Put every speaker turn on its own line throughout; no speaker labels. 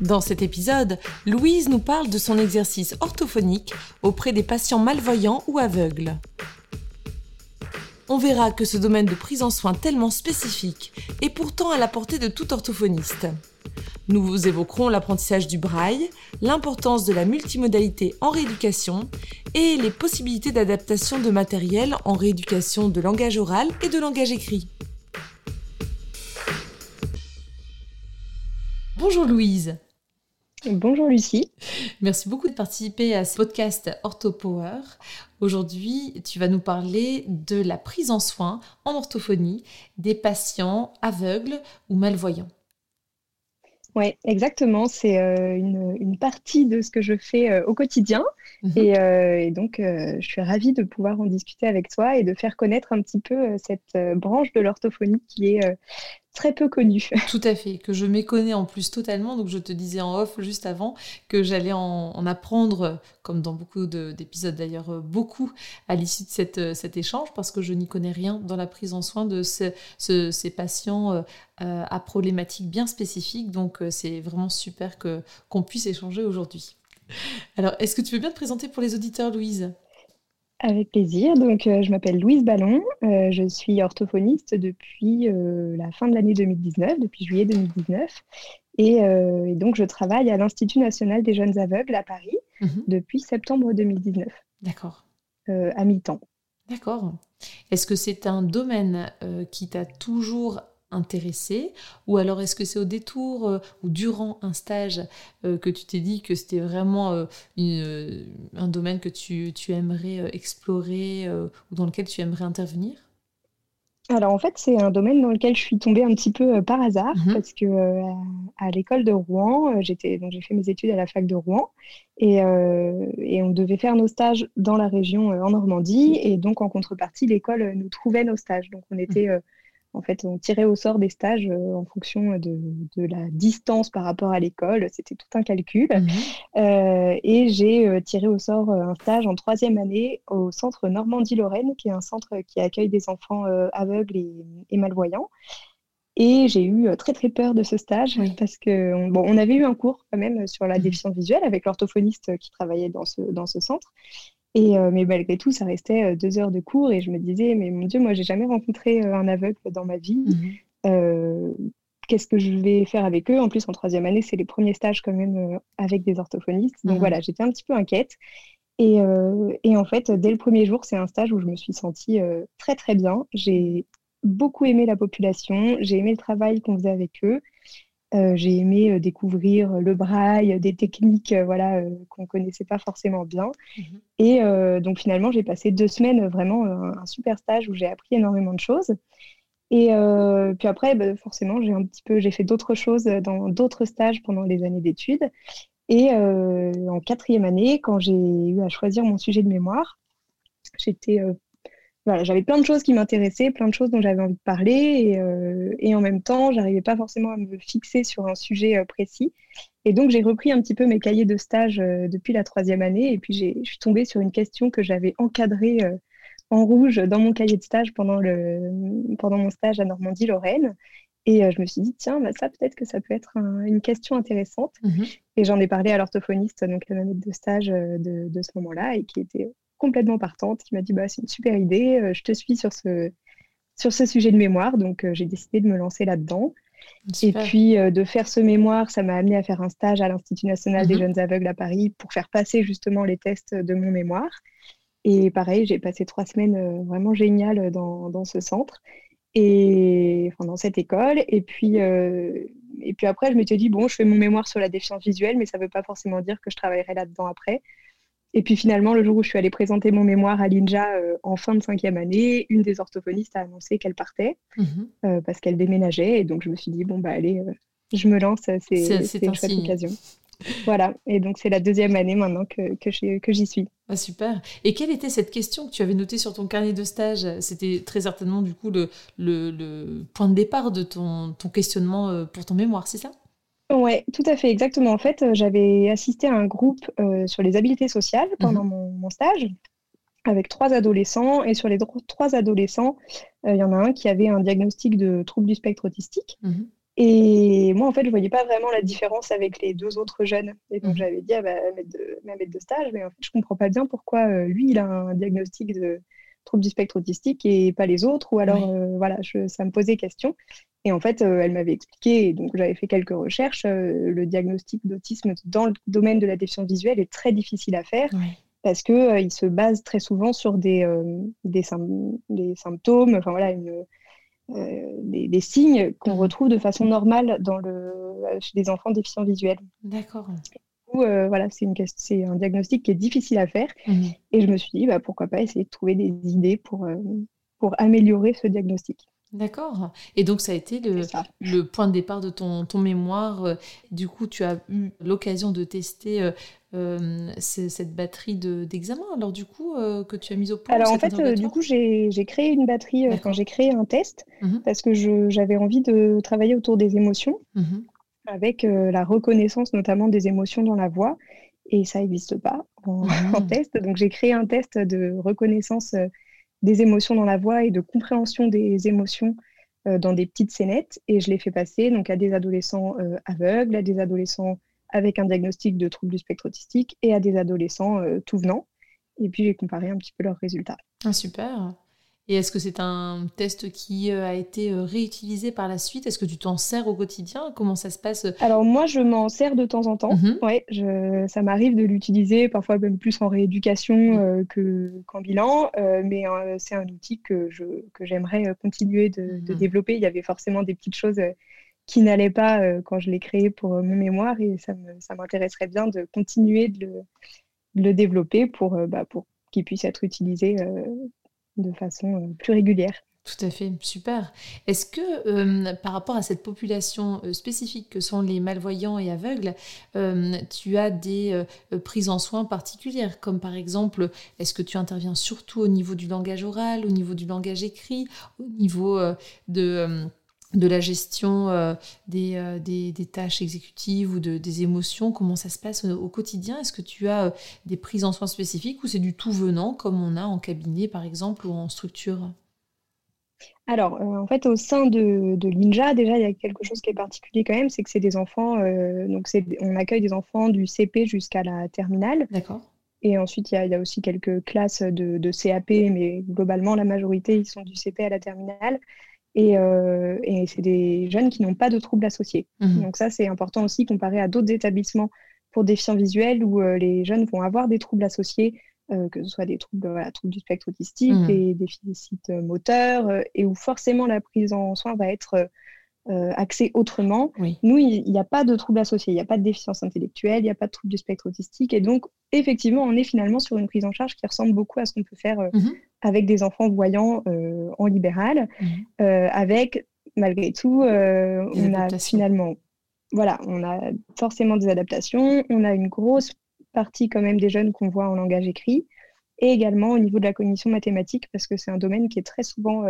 Dans cet épisode, Louise nous parle de son exercice orthophonique auprès des patients malvoyants ou aveugles. On verra que ce domaine de prise en soin tellement spécifique est pourtant à la portée de tout orthophoniste. Nous vous évoquerons l'apprentissage du braille, l'importance de la multimodalité en rééducation et les possibilités d'adaptation de matériel en rééducation de langage oral et de langage écrit. Bonjour Louise.
Bonjour Lucie.
Merci beaucoup de participer à ce podcast OrthoPower. Aujourd'hui, tu vas nous parler de la prise en soin en orthophonie des patients aveugles ou malvoyants.
Oui, exactement. C'est euh, une, partie de ce que je fais euh, au quotidien. Mhm. Euh, et, donc, je suis ravie de pouvoir en discuter avec toi et de faire connaître un petit peu cette branche de l'orthophonie qui est très peu connu.
Tout à fait, que je méconnais en plus totalement. Donc je te disais en off juste avant que j'allais en, apprendre, comme dans beaucoup d'épisodes d'ailleurs, euh, beaucoup à l'issue de euh, cet échange, parce que je n'y connais rien dans la prise en soin de ces patients euh, à problématiques bien spécifiques. Donc c'est vraiment super qu'on puisse échanger aujourd'hui. Alors, est-ce que tu veux bien te présenter pour les auditeurs, Louise?
Avec plaisir. Donc, euh, je m'appelle Louise Ballon. Euh, je suis orthophoniste depuis euh, la fin de l'année 2019, depuis juillet 2019. Et, donc, je travaille à l'Institut national des jeunes aveugles à Paris mhm. depuis septembre 2019.
D'accord.
à mi-temps.
D'accord. Est-ce que c'est un domaine qui t'a toujours intéressé Ou alors est-ce que c'est au détour euh, ou durant un stage euh, que tu t'es dit que c'était vraiment euh, un domaine que tu, aimerais explorer ou dans lequel tu aimerais intervenir?
Alors en fait, c'est un domaine dans lequel je suis tombée un petit peu par hasard mhm. parce que à l'école de Rouen, j'étais donc j'ai fait mes études à la fac de Rouen et, et, on devait faire nos stages dans la région en Normandie et donc en contrepartie, l'école nous trouvait nos stages. Donc on était en fait, on tirait au sort des stages euh, en fonction de, la distance par rapport à l'école. C'était tout un calcul. Mhm. Euh, et j'ai euh, tiré au sort un stage en troisième année au centre Normandie-Lorraine, qui est un centre qui accueille des enfants aveugles et, malvoyants. Et j'ai eu très très peur de ce stage parce que bon, on avait eu un cours quand même sur la mhm. déficience visuelle avec l'orthophoniste qui travaillait dans ce, dans ce centre. Et, euh, mais malgré tout, ça restait euh, deux heures de cours et je me disais, mais mon Dieu, moi, j'ai jamais rencontré euh, un aveugle dans ma vie. Mhm. Qu'est-ce que je vais faire avec eux? En plus, en troisième année, c'est les premiers stages quand même avec des orthophonistes. Donc mhm. voilà, j'étais un petit peu inquiète. Et, et, en fait, dès le premier jour, c'est un stage où je me suis sentie très très bien. J'ai beaucoup aimé la population, j'ai aimé le travail qu'on faisait avec eux. Euh, j'ai aimé euh, découvrir le braille, des techniques euh, voilà, qu'on ne connaissait pas forcément bien. Mhm. Et donc finalement, j'ai passé deux semaines vraiment un, super stage où j'ai appris énormément de choses. Et puis après, bah, forcément, j'ai un petit peu, j'ai fait d'autres choses dans d'autres stages pendant les années d'études. Et en quatrième année, quand j'ai eu à choisir mon sujet de mémoire, j'étais j'avais plein de choses qui m'intéressaient, plein de choses dont j'avais envie de parler, et, euh, en même temps, j'arrivais pas forcément à me fixer sur un sujet euh, précis. Et donc, j'ai repris un petit peu mes cahiers de stage euh, depuis la troisième année, et puis je suis tombée sur une question que j'avais encadrée en rouge dans mon cahier de stage pendant, le, pendant mon stage à Normandie-Lorraine. Et je me suis dit, tiens, bah, ça, peut-être que ça peut être une question intéressante. Mmh et j'en ai parlé à l'orthophoniste, donc la maître de stage de, de ce moment-là, et qui était complètement partante, qui m'a dit bah, c'est une super idée, euh, je te suis sur ce, sur ce sujet de mémoire, donc euh, j'ai décidé de me lancer là-dedans. Et puis euh, de faire ce mémoire, ça m'a amené à faire un stage à l'Institut national des mhm. jeunes aveugles à Paris pour faire passer justement les tests de mon mémoire. Et pareil, j'ai passé trois semaines vraiment géniales dans, dans, ce centre et enfin, dans cette école. Et puis, et puis après, je m'étais dit, bon, je fais mon mémoire sur la déficience visuelle, mais ça ne veut pas forcément dire que je travaillerai là-dedans après. Et puis finalement, le jour où je suis allée présenter mon mémoire à l'INJA euh, en fin de cinquième année, une des orthophonistes a annoncé qu'elle partait mhm. euh, parce qu'elle déménageait. Et donc je me suis dit, bon, bah allez, euh, je me lance, c'est une chouette occasion. Voilà, et donc c'est la deuxième année maintenant que, que j'y suis.
Ah, super. Et quelle était cette question que tu avais notée sur ton carnet de stage? C'était très certainement du coup le, le, point de départ de ton, ton questionnement pour ton mémoire, c'est ça?
Oui, tout à fait, exactement. En fait, euh, j'avais assisté à un groupe euh, sur les habiletés sociales pendant mhm. mon, stage avec trois adolescents. Et sur les trois adolescents, il y en a un qui avait un diagnostic de trouble du spectre autistique. Mhm. Et moi, en fait, je voyais pas vraiment la différence avec les deux autres jeunes. Et donc, mmh. j'avais dit à ma maître, de, stage, mais en fait, je comprends pas bien pourquoi euh, lui, il a un diagnostic de trouble du spectre autistique et pas les autres. Ou alors, euh, voilà, ça me posait question. Et en fait, euh, elle m'avait expliqué, et donc j'avais fait quelques recherches, le diagnostic d'autisme dans le domaine de la déficience visuelle est très difficile à faire. Parce qu'il il se base très souvent sur des, des, des symptômes, enfin voilà, une, euh, des, signes qu'on mhm. retrouve de façon normale dans le, chez des enfants déficients visuels.
D'accord.
Euh, voilà, c'est un diagnostic qui est difficile à faire. Mhm. Et je me suis dit, bah, pourquoi pas essayer de trouver des idées pour, euh, pour améliorer ce diagnostic.
D'accord. Et donc, ça a été le, le, point de départ de ton, ton mémoire. Du coup, tu as eu l'occasion de tester euh, euh, cette batterie d'examen, alors du coup, euh, que tu as mise au point
Alors, en fait, du coup, j'ai créé une batterie quand j'ai créé un test, mhm. parce que j'avais envie de travailler autour des émotions, mhm. Avec la reconnaissance notamment des émotions dans la voix. Et ça n'existe pas en, mhm. en, test. Donc, j'ai créé un test de reconnaissance des émotions dans la voix et de compréhension des émotions euh, dans des petites scénettes. Et je l'ai fait passer donc, à des adolescents euh, aveugles, à des adolescents avec un diagnostic de trouble du spectre autistique et à des adolescents euh, tout venant. Et puis j'ai comparé un petit peu leurs résultats.
Ah, super. Et est-ce que c'est un test qui euh, a été euh, réutilisé par la suite? Est-ce que tu t'en sers au quotidien? Comment ça se passe
Alors moi, je m'en sers de temps en temps. Mhm. Ouais, je, ça m'arrive de l'utiliser, parfois même plus en rééducation euh, que, qu'en bilan, mais c'est un outil que, je, que j'aimerais continuer de, de, mhm. développer. Il y avait forcément des petites choses qui n'allaient pas quand je l'ai créé pour mon mémoire et ça, me, ça m'intéresserait bien de continuer de le, de le développer pour, bah, pour qu'il puisse être utilisé de façon euh, plus régulière.
Tout à fait, super. Est-ce que euh, par rapport à cette population euh, spécifique que sont les malvoyants et aveugles, tu as des prises en soins particulières, comme par exemple, est-ce que tu interviens surtout au niveau du langage oral, au niveau du langage écrit, au niveau de de la gestion euh, euh, des, des, tâches exécutives ou de, des émotions, comment ça se passe au, quotidien? Est-ce que tu as euh, des prises en soins spécifiques ou c'est du tout venant comme on a en cabinet par exemple ou en structure?
Alors, en fait, au sein de, de l'INJA, déjà, il y a quelque chose qui est particulier quand même, c'est que c'est des enfants, donc on accueille des enfants du CP jusqu'à la terminale.
D'accord.
Et ensuite, il y, a, il y, a, aussi quelques classes de, de, CAP, mais globalement, la majorité, ils sont du CP à la terminale. Euh, et, c'est des jeunes qui n'ont pas de troubles associés. Mhm. Donc ça, c'est important aussi comparé à d'autres établissements pour déficients visuels où euh, les jeunes vont avoir des troubles associés, euh, que ce soit des troubles, voilà, troubles du spectre autistique, mhm. des déficits moteurs, et où forcément la prise en soin va être axée autrement. Nous, il n'y a pas de troubles associés, il n'y a pas de déficience intellectuelle, il n'y a pas de troubles du spectre autistique, et donc effectivement, on est finalement sur une prise en charge qui ressemble beaucoup à ce qu'on peut faire mhm avec des enfants voyants euh, en libéral, mhm. euh, avec malgré tout, euh, on a finalement, voilà, on a forcément des adaptations, on a une grosse partie quand même des jeunes qu'on voit en langage écrit, et également au niveau de la cognition mathématique, parce que c'est un domaine qui est très souvent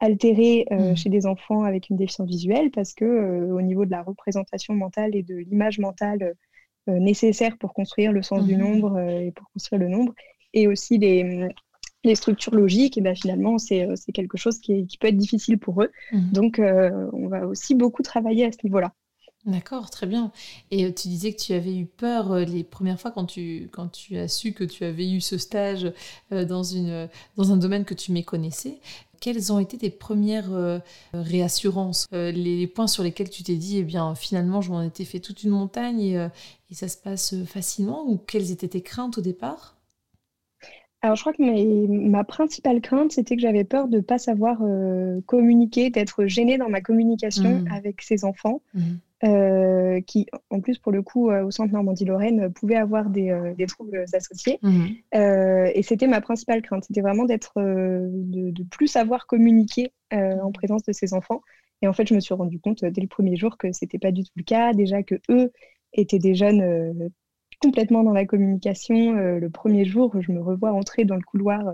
altéré mhm. chez des enfants avec une déficience visuelle, parce que au niveau de la représentation mentale et de l'image mentale nécessaire pour construire le sens du mhm. nombre et pour construire le nombre, et aussi les, les structures logiques, et ben finalement, euh, c'est quelque chose qui, qui, peut être difficile pour eux. Mhm. Donc, euh, on va aussi beaucoup travailler à ce niveau-là.
D'accord, très bien. Et euh, tu disais que tu avais eu peur les premières fois quand tu, quand tu as su que tu avais eu ce stage dans, une, dans un domaine que tu méconnaissais. Quelles ont été tes premières réassurances, les, points sur lesquels tu t'es dit, eh bien, finalement, je m'en étais fait toute une montagne et, et ça se passe facilement Ou quelles étaient tes craintes au départ?
Alors, je crois que ma principale crainte, c'était que j'avais peur de ne pas savoir euh, communiquer, d'être gênée dans ma communication mmh. avec ces enfants, mmh. Euh, qui, en plus, pour le coup, euh, au centre Normandie-Lorraine, pouvaient avoir des, troubles associés. Mmh. et c'était ma principale crainte, c'était vraiment d'être, de, de, plus savoir communiquer en présence de ces enfants. Et en fait, je me suis rendu compte dès le premier jour que c'était pas du tout le cas. Déjà que eux étaient des jeunes complètement dans la communication. le premier jour, je me revois entrer dans le couloir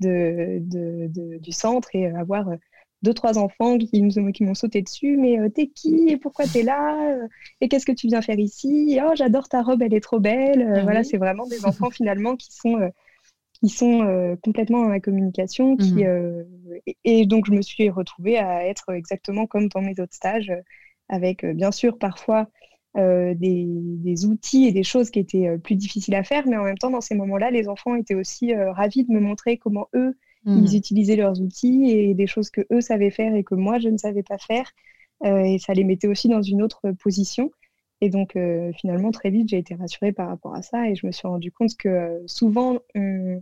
de, du centre et avoir deux, trois enfants qui, qui m'ont sauté dessus. Mais t'es qui et pourquoi t'es là Et qu'est-ce que tu viens faire ici? Oh, j'adore ta robe, elle est trop belle. Ah voilà, c'est vraiment des enfants finalement qui sont qui sont complètement dans la communication. Qui, mmh. et, donc, je me suis retrouvée à être exactement comme dans mes autres stages, avec bien sûr parfois des, outils et des choses qui étaient plus difficiles à faire, mais en même temps, dans ces moments-là, les enfants étaient aussi ravis de me montrer comment eux, ils mmh. utilisaient leurs outils et des choses que eux savaient faire et que moi, je ne savais pas faire. et ça les mettait aussi dans une autre position. Et donc, finalement, très vite, j'ai été rassurée par rapport à ça et je me suis rendu compte que souvent, on,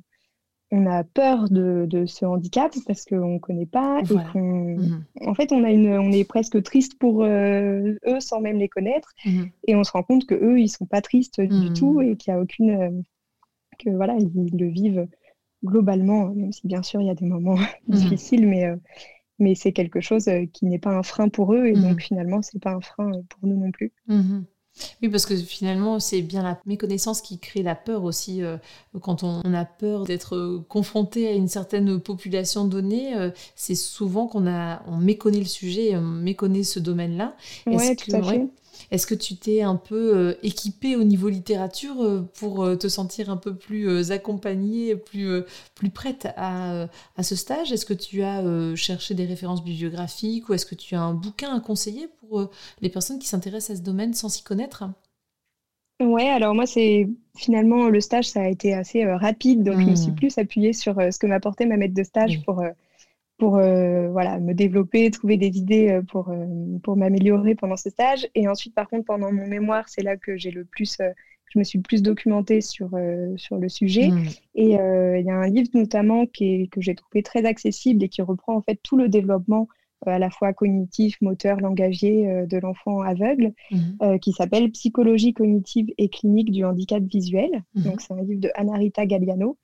on a peur de, ce handicap parce qu'on ne connaît pas et mmh en fait, on, a une, on est presque triste pour euh, eux sans même les connaître. Mmh et on se rend compte que eux, ils sont pas tristes du mmh tout et qu'il y a aucune, euh, que voilà, ils, le vivent globalement, même si bien sûr il y a des moments difficiles, mais euh, mais c'est quelque chose qui n'est pas un frein pour eux et donc finalement c'est pas un frein pour nous non plus.
Oui, parce que finalement, c'est bien la méconnaissance qui crée la peur aussi. Euh, quand on, a peur d'être euh, confronté à une certaine population donnée, euh, c'est souvent qu'on a, on méconnaît le sujet, on méconnaît ce domaine-là.
Oui, tout à fait.
Est-ce que tu t'es un peu euh, équipé au niveau littérature euh, pour euh, te sentir un peu plus accompagnée, plus, plus prête à, à ce stage? Est-ce que tu as cherché des références bibliographiques ou est-ce que tu as un bouquin à conseiller pour les personnes qui s'intéressent à ce domaine sans s'y connaître?
Ouais, alors moi, c'est finalement le stage, ça a été assez rapide, donc je me suis mmh. plus appuyée sur ce que m'apportait ma maître de stage pour pour euh, voilà, me développer, trouver des idées euh, pour, euh, pour m'améliorer pendant ce stage. Et ensuite, par contre, pendant mon mémoire, c'est là que j'ai le plus, je me suis le plus documentée sur, sur le sujet. Mmh. Et il y a un livre notamment qui que j'ai trouvé très accessible et qui reprend en fait tout le développement à la fois cognitif, moteur, langagier de l'enfant aveugle, mmh. qui s'appelle Psychologie cognitive et clinique du handicap visuel. Mmh. Donc c'est un livre de Anarita Galliano.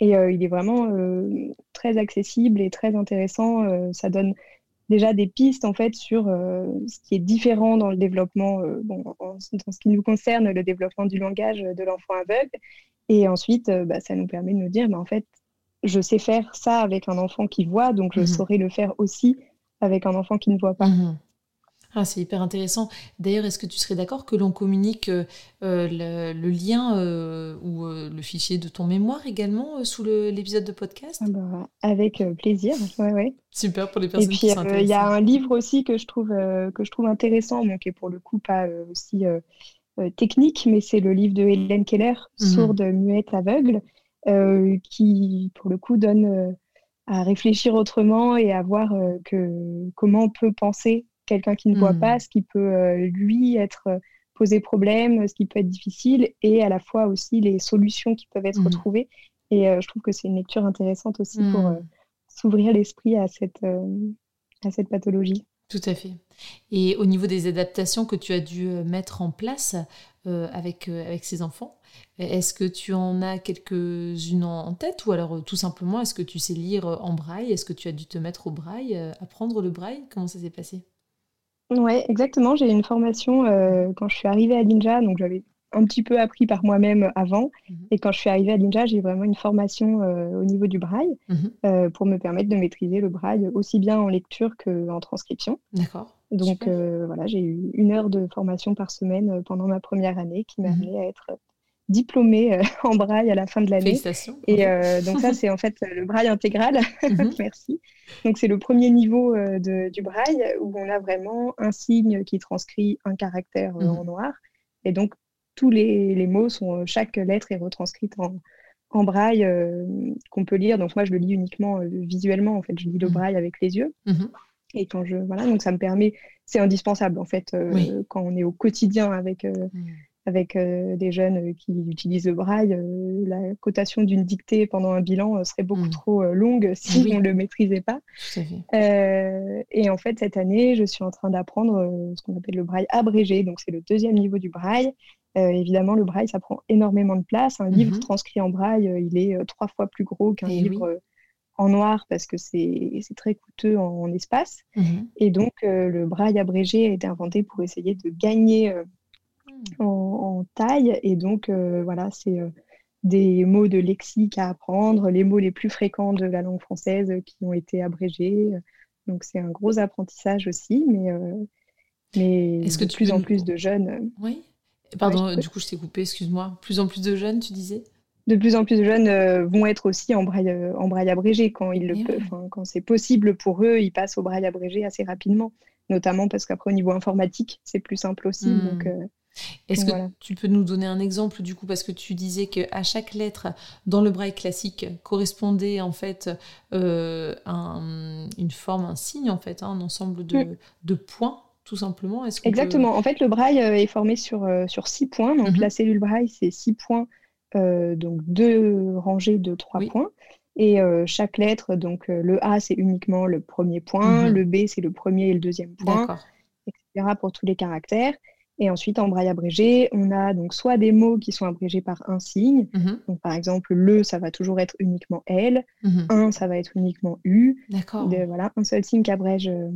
Et euh, il est vraiment euh, très accessible et très intéressant. Euh, ça donne déjà des pistes en fait sur ce qui est différent dans le développement, bon, dans ce qui nous concerne, le développement du langage de l'enfant aveugle. Et ensuite, bah, ça nous permet de nous dire, bah, en fait, je sais faire ça avec un enfant qui voit, donc je mmh saurais le faire aussi avec un enfant qui ne voit pas. Mmh
ah, c'est hyper intéressant. D'ailleurs, est-ce que tu serais d'accord que l'on communique euh, le, lien euh, ou euh, le fichier de ton mémoire également sous l'épisode de podcast?
Ah bah, Avec plaisir, ouais, ouais.
Super pour les personnes
Et puis, il y a un livre aussi que je trouve, que je trouve intéressant, donc qui est pour le coup pas aussi technique, mais c'est le livre de Hélène Keller, mmh. Sourde, muette, aveugle, qui pour le coup donne à réfléchir autrement et à voir que, comment on peut penser quelqu'un qui ne voit pas, hmm. ce qui peut euh, lui être euh, posé problème, ce qui peut être difficile, et à la fois aussi les solutions qui peuvent être hmm. trouvées. Et euh, je trouve que c'est une lecture intéressante aussi pour hmm. s'ouvrir l'esprit à cette, à cette pathologie.
Tout à fait. Et au niveau des adaptations que tu as dû mettre en place avec, avec ces enfants, est-ce que tu en as quelques-unes en tête ou alors tout simplement est-ce que tu sais lire en braille? Est-ce que tu as dû te mettre au braille, apprendre le braille? Comment ça s'est passé?
Oui, exactement. J'ai eu une formation euh, quand je suis arrivée à Ninja, donc j'avais un petit peu appris par moi-même avant. Mmh Et quand je suis arrivée à Ninja, j'ai vraiment une formation euh, au niveau du braille mmh euh, pour me permettre de maîtriser le braille aussi bien en lecture qu'en transcription.
D'accord.
Donc voilà, j'ai eu une heure de formation par semaine pendant ma première année qui m'a mmh amené à être diplômée euh, en braille à la fin de l'année.
Félicitations.
Et euh, donc ça, c'est en fait le braille intégral. Mhm. Merci. Donc c'est le premier niveau euh, de, du braille où on a vraiment un signe qui transcrit un caractère mhm. en noir. Et donc tous les, les, mots sont, chaque lettre est retranscrite en, en braille qu'on peut lire. Donc moi, je le lis uniquement visuellement. En fait, je lis le mhm. braille avec les yeux. Et quand je voilà, donc ça me permet, c'est indispensable en fait quand on est au quotidien avec avec euh, des jeunes euh, qui utilisent le braille, euh, la cotation d'une dictée pendant un bilan serait beaucoup mmh. trop longue si on ne le maîtrisait pas. et en fait, cette année, je suis en train d'apprendre ce qu'on appelle le braille abrégé. Donc, c'est le deuxième niveau du braille. évidemment, le braille, ça prend énormément de place. Un livre mmh transcrit en braille, il est trois fois plus gros qu'un livre en noir parce que c'est très coûteux en, espace. Mhm. Et donc, le braille abrégé a été inventé pour essayer de gagner en, taille. Et donc, voilà, c'est des mots de lexique à apprendre, les mots les plus fréquents de la langue française qui ont été abrégés. Donc c'est un gros apprentissage aussi, mais, euh, mais
Est-ce que
de plus en plus de jeunes. Euh,
oui. Pardon, du coup je t'ai coupé, excuse-moi. Plus en plus de jeunes, tu disais?
De plus en plus de jeunes euh, vont être aussi en braille, en braille abrégé quand, ils le peuvent, quand c'est possible pour eux, ils passent au braille abrégé assez rapidement, notamment parce qu'après au niveau informatique, c'est plus simple aussi. Hmm. Donc,
est-ce que tu peux nous donner un exemple du coup parce que tu disais que à chaque lettre dans le braille classique correspondait en fait euh, une forme, un signe en fait, hein, un ensemble de, mm. de points tout simplement.
Est-ce Exactement. En fait, le braille euh, est formé sur, euh, sur six points. Donc mm-hmm. la cellule braille c'est six points, donc deux rangées de trois points. Et chaque lettre, donc le A c'est uniquement le premier point, mm-hmm. le B c'est le premier et le deuxième point, etc. pour tous les caractères. Et ensuite, en braille abrégé, on a donc soit des mots qui sont abrégés par un signe. Mhm. Donc, par exemple, le, ça va toujours être uniquement L. Mhm. Un, ça va être uniquement U.
D'accord.
Voilà, un seul signe qui abrège euh,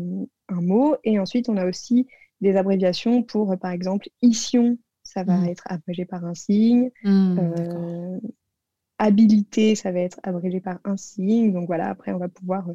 un mot. Et ensuite, on a aussi des abréviations pour, euh, par exemple, ition, ça va mhm. être abrégé par un signe. Euh, habilité, ça va être abrégé par un signe. Donc voilà, après, on va pouvoir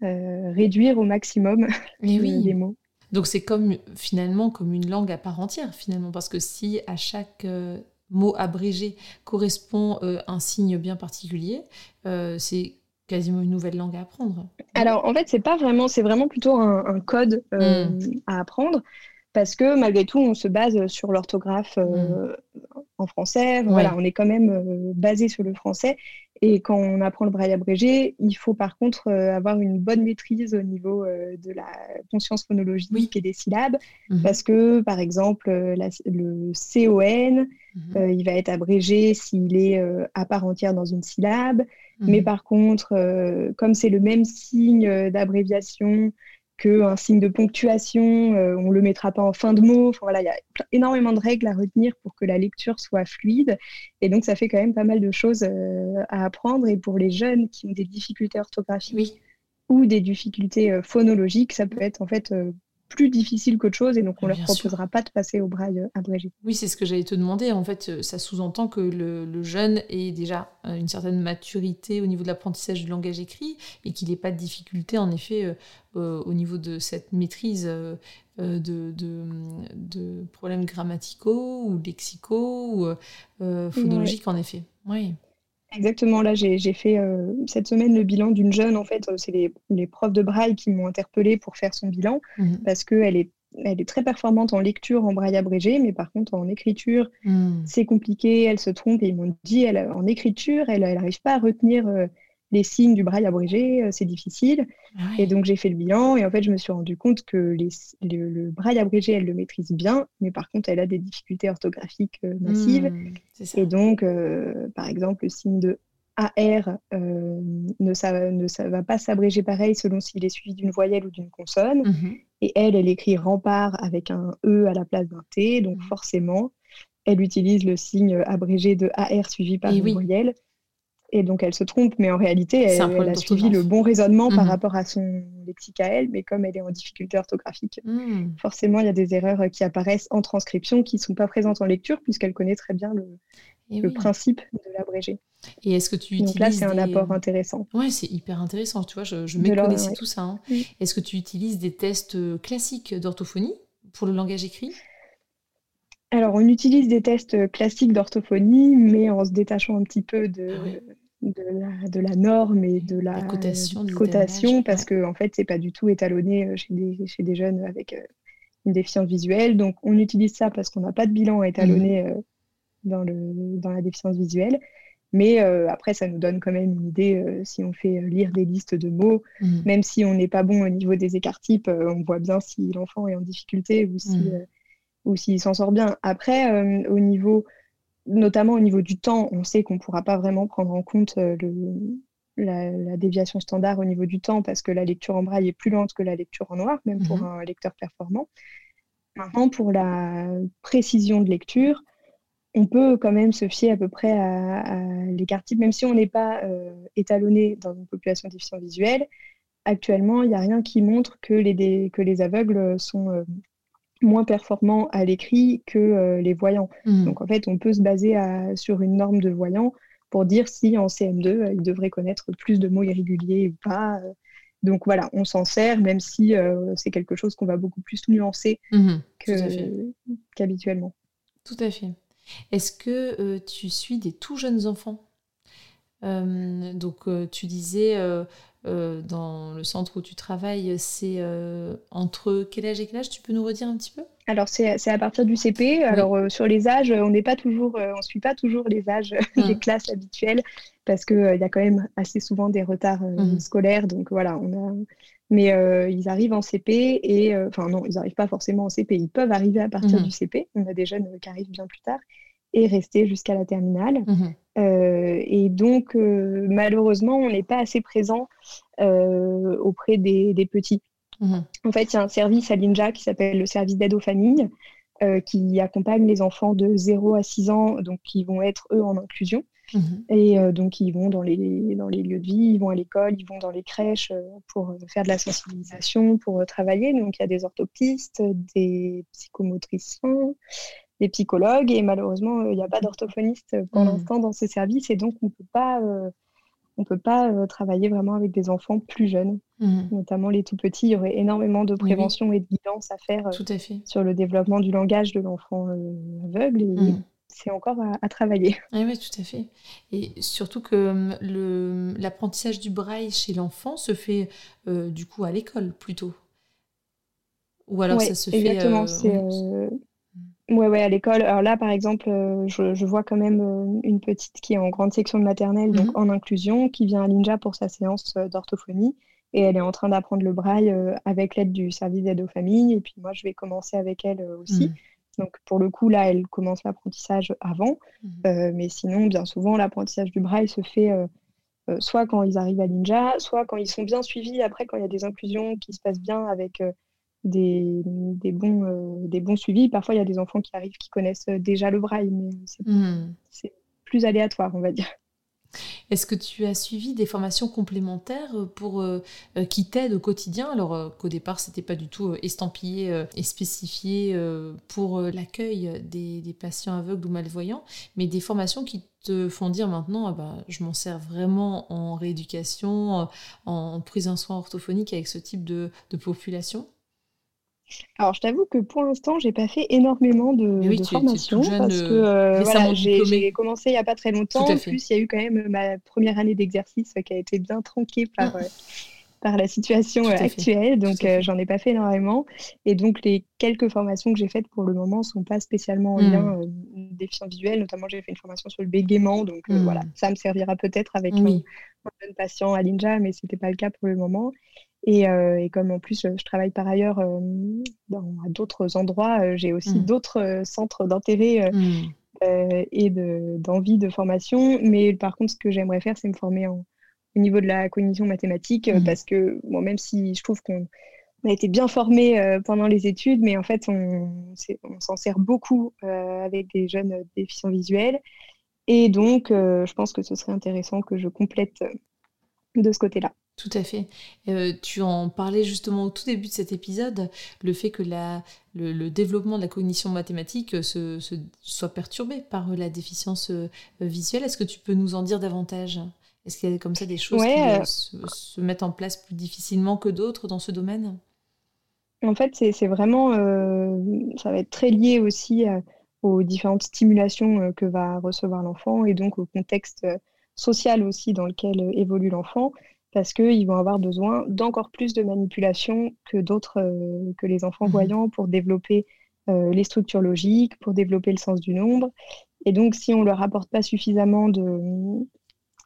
réduire au maximum les mots.
Donc c'est comme finalement comme une langue à part entière finalement parce que si à chaque euh, mot abrégé correspond euh, un signe bien particulier, euh, c'est quasiment une nouvelle langue à apprendre.
Alors en fait c'est pas vraiment, c'est vraiment plutôt un, code hmm. à apprendre parce que malgré tout on se base sur l'orthographe hmm. en français. Voilà, on est quand même basé sur le français et quand on apprend le braille abrégé, il faut par contre euh, avoir une bonne maîtrise au niveau euh, de la conscience phonologique et des syllabes, mhm. parce que par exemple, euh, le CON, mhm. il va être abrégé s'il est à part entière dans une syllabe, mais mhm. par contre, comme c'est le même signe d'abréviation qu'un signe de ponctuation, euh, on ne le mettra pas en fin de mot. Enfin, voilà, il y a énormément de règles à retenir pour que la lecture soit fluide. Et donc, ça fait quand même pas mal de choses euh, à apprendre. Et pour les jeunes qui ont des difficultés orthographiques ou des difficultés euh, phonologiques, ça peut être en fait plus difficile qu'autre chose et donc on ne leur proposera pas de passer au braille euh, abrégé.
Oui, c'est ce que j'allais te demander. En fait, euh, ça sous-entend que le, jeune ait déjà euh, une certaine maturité au niveau de l'apprentissage du langage écrit et qu'il n'ait pas de difficulté en effet au niveau de cette maîtrise de, de, problèmes grammaticaux ou lexicaux ou phonologiques en effet. Oui.
Exactement, là j'ai fait euh, cette semaine le bilan d'une jeune, en fait, euh, c'est les, profs de braille qui m'ont interpellée pour faire son bilan, mhm. parce qu'elle est, elle est très performante en lecture en braille abrégé, mais par contre en écriture, mhm. c'est compliqué, elle se trompe, et ils m'ont dit, elle, en écriture, elle n'arrive pas à retenir euh, les signes du braille abrégé, c'est difficile. Et donc j'ai fait le bilan et en fait je me suis rendu compte que le, braille abrégé, elle le maîtrise bien, mais par contre elle a des difficultés orthographiques euh, massives. Hmm, et donc euh, par exemple le signe de AR euh, ne, ça, ne ça va pas s'abréger pareil selon s'il est suivi d'une voyelle ou d'une consonne. Mhm. Et elle, elle écrit rempart avec un E à la place d'un T, donc mhm. forcément elle utilise le signe abrégé de AR suivi par une voyelle et donc elle se trompe, mais en réalité, elle, a suivi le bon raisonnement par mhm. rapport à son lexique à elle, mais comme elle est en difficulté orthographique, hmm. forcément, il y a des erreurs qui apparaissent en transcription qui ne sont pas présentes en lecture, puisqu'elle connaît très bien le, eh principe de l'abrégé.
Et est-ce que tu utilises.
Donc là, c'est un apport intéressant.
Oui, c'est hyper intéressant. Tu vois, je, je méconnaissais tout ça. Hein. Est-ce que tu utilises des tests euh, classiques d'orthophonie pour le langage écrit?
Alors, on utilise des tests classiques d'orthophonie, mais en se détachant un petit peu de, ah de la, norme et de la, cotation, parce que en fait c'est pas du tout étalonné euh, chez des, chez des jeunes avec euh, une déficience visuelle donc on utilise ça parce qu'on n'a pas de bilan étalonné mhm. euh, dans, le, dans la déficience visuelle mais après ça nous donne quand même une idée si on fait lire des listes de mots mhm. même si on n'est pas bon au niveau des écarts types on voit bien si l'enfant est en difficulté ou si mhm. ou s'il s'en sort bien après au niveau notamment au niveau du temps, on sait qu'on ne pourra pas vraiment prendre en compte euh, la, déviation standard au niveau du temps parce que la lecture en braille est plus lente que la lecture en noir, même pour mhm. un lecteur performant. Maintenant, pour la précision de lecture, on peut quand même se fier à peu près à, l'écart type, même si on n'est pas étalonné dans une population déficiente visuelle. Actuellement, il n'y a rien qui montre que les, que les aveugles sont moins performants à l'écrit que les voyants. Mmh. Donc en fait, on peut se baser sur une norme de voyants pour dire si en CM2, ils devraient connaître plus de mots irréguliers ou pas. Donc voilà, on s'en sert, même si euh, c'est quelque chose qu'on va beaucoup plus nuancer mmh qu'habituellement.
Tout à fait. Est-ce que euh, tu suis des tout jeunes enfants? Euh, Donc tu disais dans le centre où tu travailles, c'est entre quel âge et quel âge Tu peux nous redire un petit peu?
Alors, c'est à partir du CP. Alors, euh, sur les âges, on n'est pas toujours, euh, on suit pas toujours les âges des mmh. classes habituelles parce qu'il euh, il y a quand même assez souvent des retards mmh. scolaires. Donc, voilà, on a... Mais ils arrivent en CP et, enfin, non, ils n'arrivent pas forcément en CP. Ils peuvent arriver à partir mmh. du CP. On a des jeunes qui arrivent bien plus tard et rester jusqu'à la terminale. et donc, malheureusement, on n'est pas assez présent auprès des petits. Mhm. En fait, il y a un service à l'INJA qui s'appelle le service d'aide aux familles, euh, qui accompagne les enfants de 0 à 6 ans, donc qui vont être eux en inclusion. Mhm. Et euh, donc, ils vont dans les, dans les lieux de vie, ils vont à l'école, ils vont dans les crèches euh, pour faire de la sensibilisation, pour travailler. Donc, il y a des orthoptistes, des psychomotriciens, des psychologues. Et malheureusement, il n'y a pas d'orthophoniste pour mhm. l'instant dans ce service. Et donc, on ne peut pas on ne peut pas euh, travailler vraiment avec des enfants plus jeunes, mmh. notamment les tout petits. Il y aurait énormément de prévention et de guidance à faire
euh,
sur le développement du langage de l'enfant euh, aveugle. Et mmh. c'est encore à, travailler.
Oui, tout à fait. Et surtout que l'apprentissage du braille chez l'enfant se fait du coup à l'école plutôt.
Ou alors ça se fait. Exactement. Ouais, ouais, à l'école. Alors là, par exemple, euh, je, vois quand même euh, une petite qui est en grande section de maternelle, donc mhm. en inclusion, qui vient à l'INJA pour sa séance euh, d'orthophonie. Et elle est en train d'apprendre le braille avec l'aide du service d'aide aux familles. Et puis moi, je vais commencer avec elle aussi. Mhm. Donc pour le coup, là, elle commence l'apprentissage avant. Mhm. mais sinon, bien souvent, l'apprentissage du braille se fait soit quand ils arrivent à l'INJA, soit quand ils sont bien suivis. Après, quand il y a des inclusions qui se passent bien avec des, des, bons, euh, des bons suivis. Parfois, il y a des enfants qui arrivent qui connaissent euh, déjà le braille, mais hmm. c'est plus aléatoire, on va dire.
Est-ce que tu as suivi des formations complémentaires pour euh, qui t'aident au quotidien? Alors qu'au départ, c'était pas du tout estampillé et spécifié pour l'accueil des, des, patients aveugles ou malvoyants, mais des formations qui te font dire maintenant, ah bah, je m'en sers vraiment en rééducation, en prise en soin orthophonique avec ce type de, de population?
Alors, je t'avoue que pour l'instant, j'ai pas fait énormément de, formation parce que euh, voilà, j'ai commencé il y a pas très longtemps. En plus, il y a eu quand même ma première année d'exercice qui a été bien tronquée par, ah. euh, par la situation euh, actuelle. Donc, j'en ai pas fait énormément. Et donc, les quelques formations que j'ai faites pour le moment sont pas spécialement en mmh. lien déficient visuel. Notamment, j'ai fait une formation sur le bégaiement. Donc, voilà, mmh. ça me servira peut-être avec un, jeune patient à l'INJA, mais c'était pas le cas pour le moment. Euh, et, comme en plus je travaille par ailleurs euh, dans, à d'autres endroits, euh, j'ai aussi mmh. d'autres centres d'intérêt mmh. et d'envie de, formation. Mais par contre, ce que j'aimerais faire, c'est me former au niveau de la cognition mathématique, mmh. parce que moi, même si je trouve qu'on a été bien formé pendant les études, mais en fait, on, on s'en sert beaucoup avec des jeunes déficients visuels. Et donc, je pense que ce serait intéressant que je complète de ce côté-là.
Tout à fait. Euh, tu en parlais justement au tout début de cet épisode, le fait que la, le, développement de la cognition mathématique euh, se, soit perturbé par euh, la déficience visuelle. Est-ce que tu peux nous en dire davantage? Est-ce qu'il y a comme ça des choses qui se, mettent en place plus difficilement que d'autres dans ce domaine?
En fait, c'est vraiment, ça va être très lié aussi aux différentes stimulations que va recevoir l'enfant et donc au contexte social aussi dans lequel évolue l'enfant parce qu'ils vont avoir besoin d'encore plus de manipulation que d'autres, euh, que les enfants mmh voyants pour développer euh, les structures logiques, pour développer le sens du nombre. Et donc, si on ne leur apporte pas suffisamment de,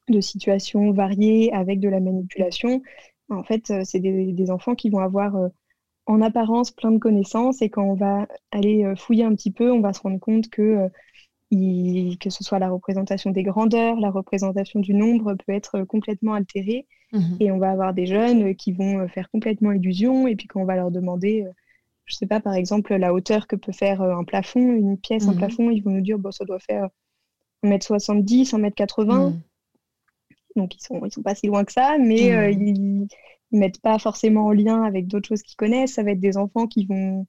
de, situations variées avec de la manipulation, en fait, euh, c'est des, enfants qui vont avoir en apparence plein de connaissances et quand on va aller fouiller un petit peu, on va se rendre compte que que ce soit la représentation des grandeurs, la représentation du nombre peut être complètement altérée. Mhm. Et on va avoir des jeunes qui vont euh, faire complètement illusion. Et puis quand on va leur demander euh, je sais pas, par exemple, la hauteur que peut faire un plafond, une pièce, un mhm. plafond, ils vont nous dire, bon, ça doit faire 1m70, 1m80. Mhm. Donc, ils sont, ils sont pas si loin que ça, mais ils, ils mettent pas forcément en lien avec d'autres choses qu'ils connaissent. Ça va être des enfants qui vont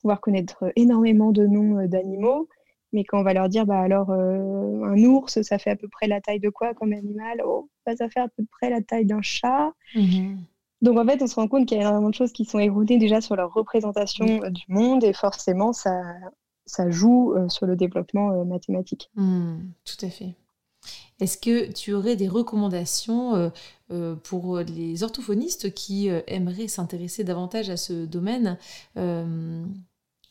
pouvoir connaître énormément de noms d'animaux. Mais quand on va leur dire, bah alors, euh, un ours, ça fait à peu près la taille de quoi comme animal? Oh, ça fait à peu près la taille d'un chat. Mhm. Donc en fait, on se rend compte qu'il y a énormément de choses qui sont erronées déjà sur leur représentation euh, du monde et forcément, ça, ça joue euh, sur le développement mathématique.
Mhm, tout à fait. Est-ce que tu aurais des recommandations pour les orthophonistes qui aimeraient s'intéresser davantage à ce domaine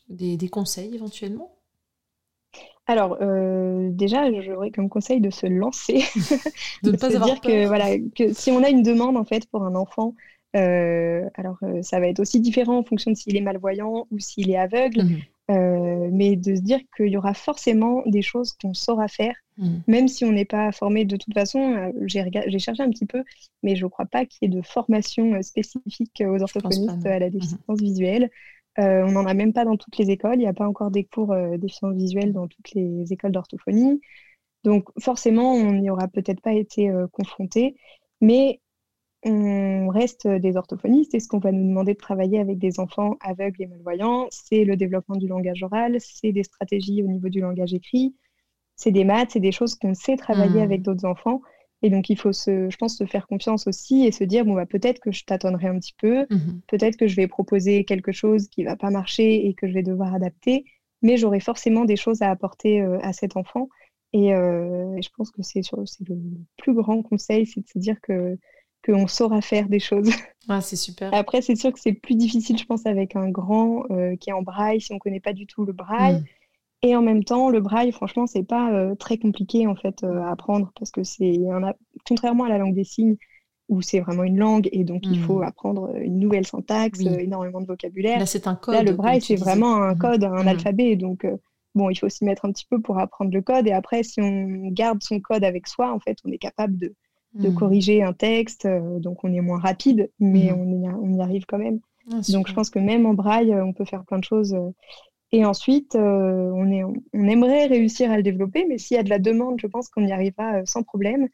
des, conseils éventuellement?
Alors, euh, déjà, j'aurais comme conseil de se lancer. de ne pas se dire que, voilà, que si on a une demande en fait pour un enfant, euh, alors euh, ça va être aussi différent en fonction de s'il est malvoyant ou s'il est aveugle, mhm. mais de se dire qu'il y aura forcément des choses qu'on saura faire, mhm. même si on n'est pas formé de toute façon. j'ai cherché un petit peu, mais je ne crois pas qu'il y ait de formation spécifique aux orthophonistes à la mhm. déficience visuelle. Euh, on n'en a même pas dans toutes les écoles. Il n'y a pas encore des cours euh, d'efficience visuelle dans toutes les écoles d'orthophonie. Donc forcément, on n'y aura peut-être pas été euh, confronté, mais on reste des orthophonistes et ce qu'on va nous demander de travailler avec des enfants aveugles et malvoyants, c'est le développement du langage oral, c'est des stratégies au niveau du langage écrit, c'est des maths, c'est des choses qu'on sait travailler mmh. avec d'autres enfants. Et donc, il faut, se, je pense, se faire confiance aussi et se dire, bon, bah, peut-être que je tâtonnerai un petit peu, mhm. peut-être que je vais proposer quelque chose qui ne va pas marcher et que je vais devoir adapter, mais j'aurai forcément des choses à apporter euh, à cet enfant. Euh, et, je pense que c'est le plus grand conseil, c'est de se dire que qu'on saura faire des choses.
Ah, c'est super.
Après, c'est sûr que c'est plus difficile, je pense, avec un grand euh, qui est en braille, si on ne connaît pas du tout le braille. Mm. Et en même temps, le braille, franchement, c'est pas euh, très compliqué en fait euh, à apprendre parce que c'est contrairement à la langue des signes où c'est vraiment une langue et donc il faut hmm. apprendre une nouvelle syntaxe, énormément de vocabulaire.
Là, c'est un code.
Là, le braille, c'est vraiment un hmm. code, un hmm. alphabet. Donc, euh, bon, il faut s'y mettre un petit peu pour apprendre le code. Et après, si on garde son code avec soi, en fait, on est capable de, de corriger un texte. donc, on est moins rapide, mais on y, on, y, arrive quand même. Ah, donc, je pense que même en braille, on peut faire plein de choses. Et ensuite, euh, on, est, on aimerait réussir à le développer, mais s'il y a de la demande, je pense qu'on y arrivera euh, sans problème,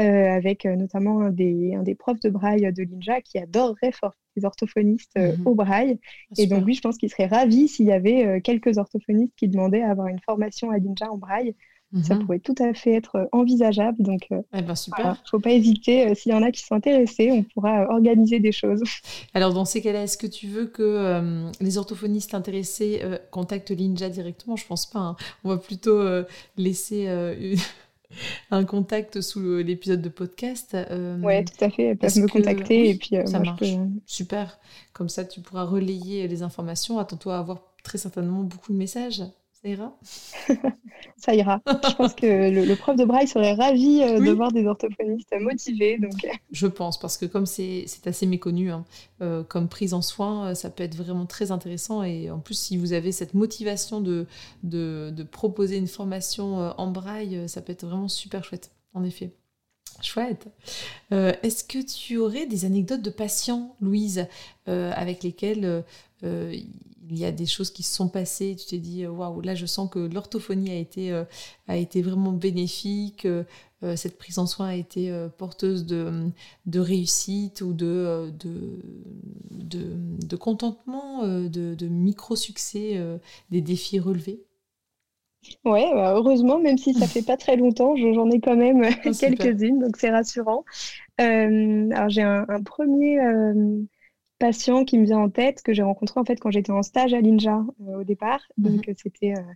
euh, avec notamment un des, un des, profs de braille de l'INJA qui adorerait former les orthophonistes mhm. au braille. et donc, oui, je pense qu'il serait ravi s'il y avait quelques orthophonistes qui demandaient à avoir une formation à l'INJA en braille. Ça mhm. pourrait tout à fait être euh, envisageable. Donc, il
eh ben, ne
faut pas hésiter. Euh, s'il y en a qui sont intéressés, on pourra euh, organiser des choses.
Alors, dans ces cas-là, est-ce que tu veux que les orthophonistes intéressés contactent l'INJA directement? Je pense pas. Hein. On va plutôt laisser un contact sous l'épisode de podcast.
oui, tout à fait. Elles peuvent me contacter et puis
ça marche. Super. Comme ça, tu pourras relayer les informations. Attends-toi à avoir très certainement beaucoup de messages. Ça ira
Ça ira. Je pense que le, prof de braille serait ravi euh, de voir des orthophonistes motivés. Donc... Euh.
Je pense, parce que comme c'est assez méconnu, hein, euh, comme prise en soin, ça peut être vraiment très intéressant. Et en plus, si vous avez cette motivation de, de, de proposer une formation en braille, ça peut être vraiment super chouette, en effet. Chouette. Est-ce que tu aurais des anecdotes de patients, Louise, avec lesquelles il y a des choses qui se sont passées, tu t'es dit, waouh, là je sens que l'orthophonie a été, euh, a été vraiment bénéfique, euh, cette prise en soin a été euh, porteuse de, de, réussite ou de, de, de, contentement, de, micro-succès, des défis relevés
Ouais, bah, heureusement, même si ça fait pas très longtemps, j'en ai quand même ah, quelques-unes, donc c'est rassurant. alors j'ai un, premier patient qui me vient en tête que j'ai rencontré en fait quand j'étais en stage à l'INJA euh, au départ. Mhm. Donc c'était euh,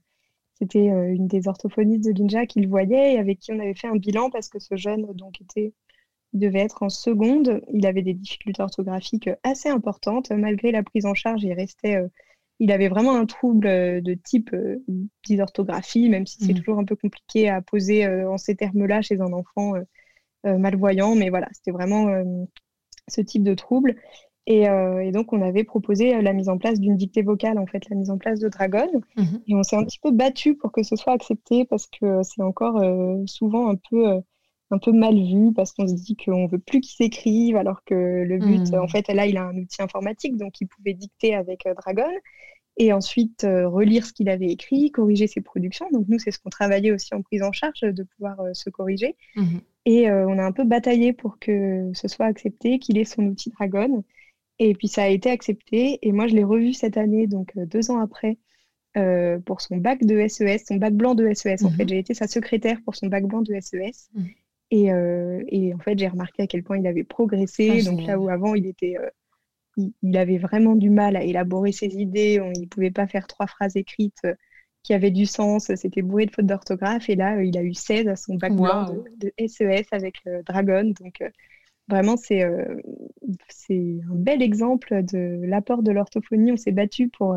c'était euh, une des orthophonistes de l'INJA qui le voyait et avec qui on avait fait un bilan parce que ce jeune donc était devait être en seconde. Il avait des difficultés orthographiques assez importantes malgré la prise en charge. Il restait il avait vraiment un trouble de type dysorthographie, même si c'est mhm. toujours un peu compliqué à poser en ces termes-là chez un enfant malvoyant. Mais voilà, c'était vraiment ce type de trouble. Euh, et, donc, on avait proposé euh, la mise en place d'une dictée vocale, en fait, la mise en place de Dragon. Mhm. Et on s'est un petit peu battu pour que ce soit accepté parce que c'est encore euh, souvent un peu, un peu mal vu parce qu'on se dit qu'on veut plus qu'il s'écrive alors que le but, mhm. en fait, là, il a un outil informatique, donc il pouvait dicter avec Dragon. et ensuite relire ce qu'il avait écrit, corriger ses productions. Donc nous, c'est ce qu'on travaillait aussi en prise en charge, de pouvoir se corriger. Mhm. Et on a un peu bataillé pour que ce soit accepté, qu'il ait son outil Dragon. Et puis ça a été accepté. Et moi, je l'ai revu cette année, donc deux ans après, pour son bac de SES, son bac blanc de SES. En fait, mhm. j'ai été sa secrétaire pour son bac blanc de SES. Mhm. Et, et, en fait, j'ai remarqué à quel point il avait progressé. Ah, donc là où avant, il était il, avait vraiment du mal à élaborer ses idées. il ne pouvait pas faire trois phrases écrites euh, qui avaient du sens. C'était bourré de fautes d'orthographe. Et là, euh, il a eu 16 à son bac de, SES e avec Dragon. Donc, euh, vraiment, c'est c'est un bel exemple de l'apport de l'orthophonie. On s'est battu pour,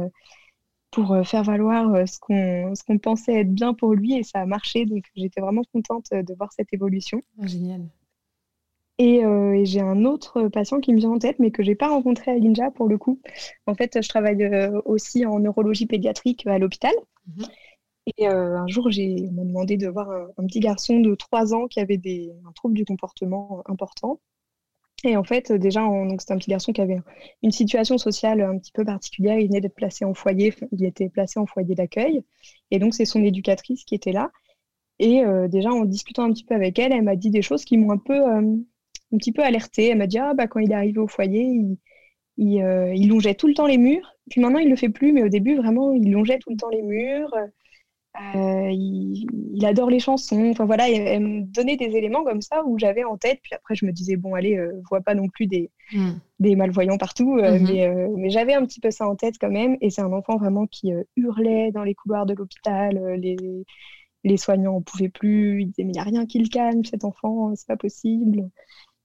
pour faire valoir ce qu'on pensait être bien pour lui et ça a marché. Donc, j'étais vraiment contente de voir cette évolution.
Ah, génial.
Euh, et, j'ai un autre patient qui me vient en tête, mais que je n'ai pas rencontré à l'INJA pour le coup. En fait, je travaille euh, aussi en neurologie pédiatrique à l'hôpital. Mhm. Et euh, un jour, j'ai m'a demandé de voir un, petit garçon de 3 ans qui avait des, un trouble du comportement important. Et en fait, déjà, c'était un petit garçon qui avait une situation sociale un petit peu particulière. Il venait d'être placé en foyer, il était placé en foyer d'accueil. Et donc, c'est son éducatrice qui était là. Et déjà, en discutant un petit peu avec elle, elle m'a dit des choses qui m'ont un peu un petit peu alertée. Elle m'a dit ah, bah, quand il est arrivé au foyer, il, euh, il, longeait tout le temps les murs. Puis maintenant, il le fait plus, mais au début, vraiment, il longeait tout le temps les murs. Euh, il, adore les chansons. Enfin voilà, elle, me donnait des éléments comme ça où j'avais en tête. Puis après, je me disais bon, allez, euh, vois pas non plus des, hmm. des malvoyants partout, mm-hmm. mais, mais j'avais un petit peu ça en tête quand même. Et c'est un enfant vraiment qui hurlait dans les couloirs de l'hôpital. les les soignants n'en pouvaient plus, ils disaient mais il n'y a rien qui le calme, cet enfant, c'est pas possible.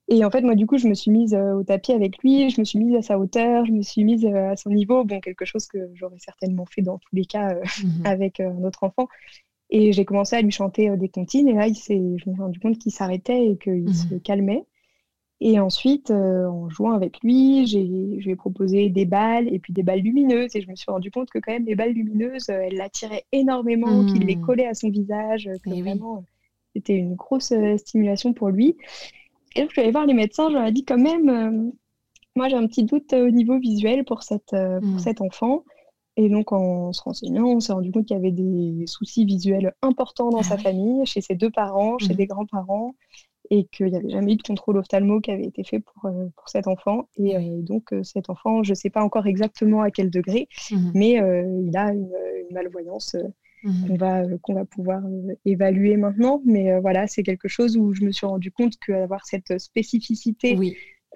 Et en fait, moi, du coup, je me suis mise euh, au tapis avec lui, je me suis mise à sa hauteur, je me suis mise euh, à son niveau. Bon, quelque chose que j'aurais certainement fait dans tous les cas euh, mhm. avec un autre enfant. Et j'ai commencé à lui chanter des comptines. Et là, il je me suis rendu compte qu'il s'arrêtait et qu'il mhm. se calmait. Et ensuite, en jouant avec lui, je lui ai proposé des balles et puis des balles lumineuses. Et je me suis rendu compte que quand même, les balles lumineuses, elles l'attiraient énormément, qu'il les mhm. collait à son visage, que vraiment, c'était une grosse stimulation pour lui. Et donc, je suis allée voir les médecins, je leur ai dit quand même, euh, moi j'ai un petit doute au niveau visuel pour, cette, euh, pour hmm. cet enfant. Et donc, en se renseignant, on s'est rendu compte qu'il y avait des soucis visuels importants dans sa ah famille, chez ses deux parents, chez hmm. des grands-parents, et qu'il n'y avait jamais eu de contrôle ophtalmo qui avait été fait pour, euh, pour cet enfant. Et donc, cet enfant, je ne sais pas encore exactement à quel degré, hmm. mais il a une, une malvoyance Qu'on va, euh, qu'on va pouvoir euh, évaluer maintenant. Mais euh, voilà, c'est quelque chose où je me suis rendu compte qu'avoir cette spécificité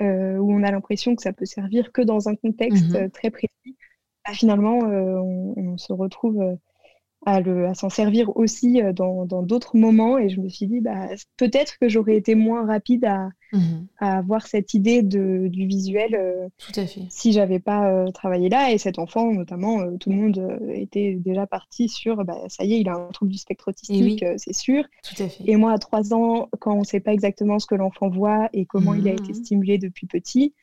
où on a l'impression que ça peut servir que dans un contexte mhm. très précis, bah, finalement, on, se retrouve à, s'en servir aussi euh, dans d'autres moments. Et je me suis dit, bah, peut-être que j'aurais été moins rapide à, mhm. avoir cette idée de, du visuel euh,
tout à fait.
si j'avais pas euh, travaillé là. Et cet enfant, notamment, tout le monde était déjà parti sur, bah, ça y est, il a un trouble du spectre autistique, c'est sûr.
Tout à fait.
Et moi, à trois ans, quand on ne sait pas exactement ce que l'enfant voit et comment il a été mhm. stimulé depuis petit,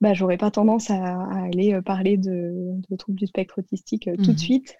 bah, j'aurais pas tendance à, aller parler de, de trouble du spectre autistique tout de mhm. suite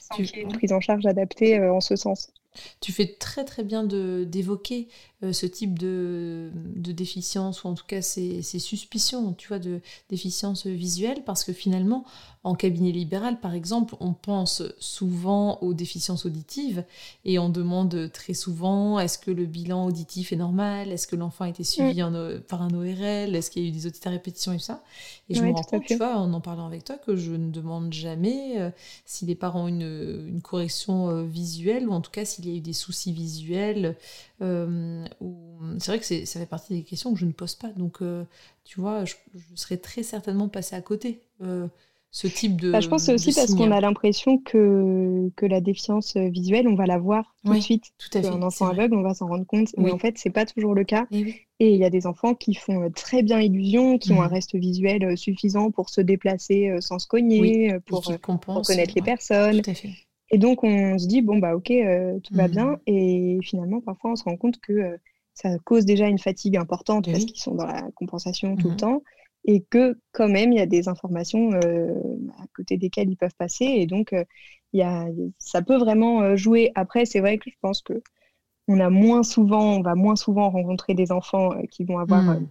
sans qu'il y ait une prise en charge adaptée euh, en ce sens.
Tu fais très très bien d'évoquer euh, ce type de, de, déficience, ou en tout cas ces, ces, suspicions, tu vois, de déficience visuelle, parce que finalement, en cabinet libéral, par exemple, on pense souvent aux déficiences auditives et on demande très souvent est-ce que le bilan auditif est normal? Est-ce que l'enfant a été suivi par un ORL Est-ce qu'il y a eu des audits à répétition et tout ça? Et je me rends compte, tu vois, en en parlant avec toi, que je ne demande jamais euh, si les parents ont une, une correction euh, visuelle ou en tout cas s'il y a eu des soucis visuels. Euh, c'est vrai que ça fait partie des questions que je ne pose pas. Donc, tu vois, je, je, serais très certainement passée à côté ce type de.
Bah, je pense c'est aussi parce qu'on a l'impression que, que la défiance euh, visuelle, on va la voir tout de suite.
Tout à fait.
Un enfant aveugle, on va s'en rendre compte. Mais en fait, c'est pas toujours le cas. Et il y a des enfants qui font euh, très bien illusion, qui ont un mhm. reste visuel euh, suffisant pour se déplacer sans se cogner, pour, connaître les personnes.
Tout à fait.
Et donc, on se dit, bon, bah, ok, tout va bien. Mhm. Et finalement, parfois, on se rend compte que ça cause déjà une fatigue importante parce qu'ils sont dans la compensation tout le mhm. temps et que quand même il y a des informations euh, à côté desquelles ils peuvent passer et donc euh, il y a, ça peut vraiment euh, jouer. Après, c'est vrai que je pense que on a moins souvent, on va moins souvent rencontrer des enfants qui vont avoir hmm.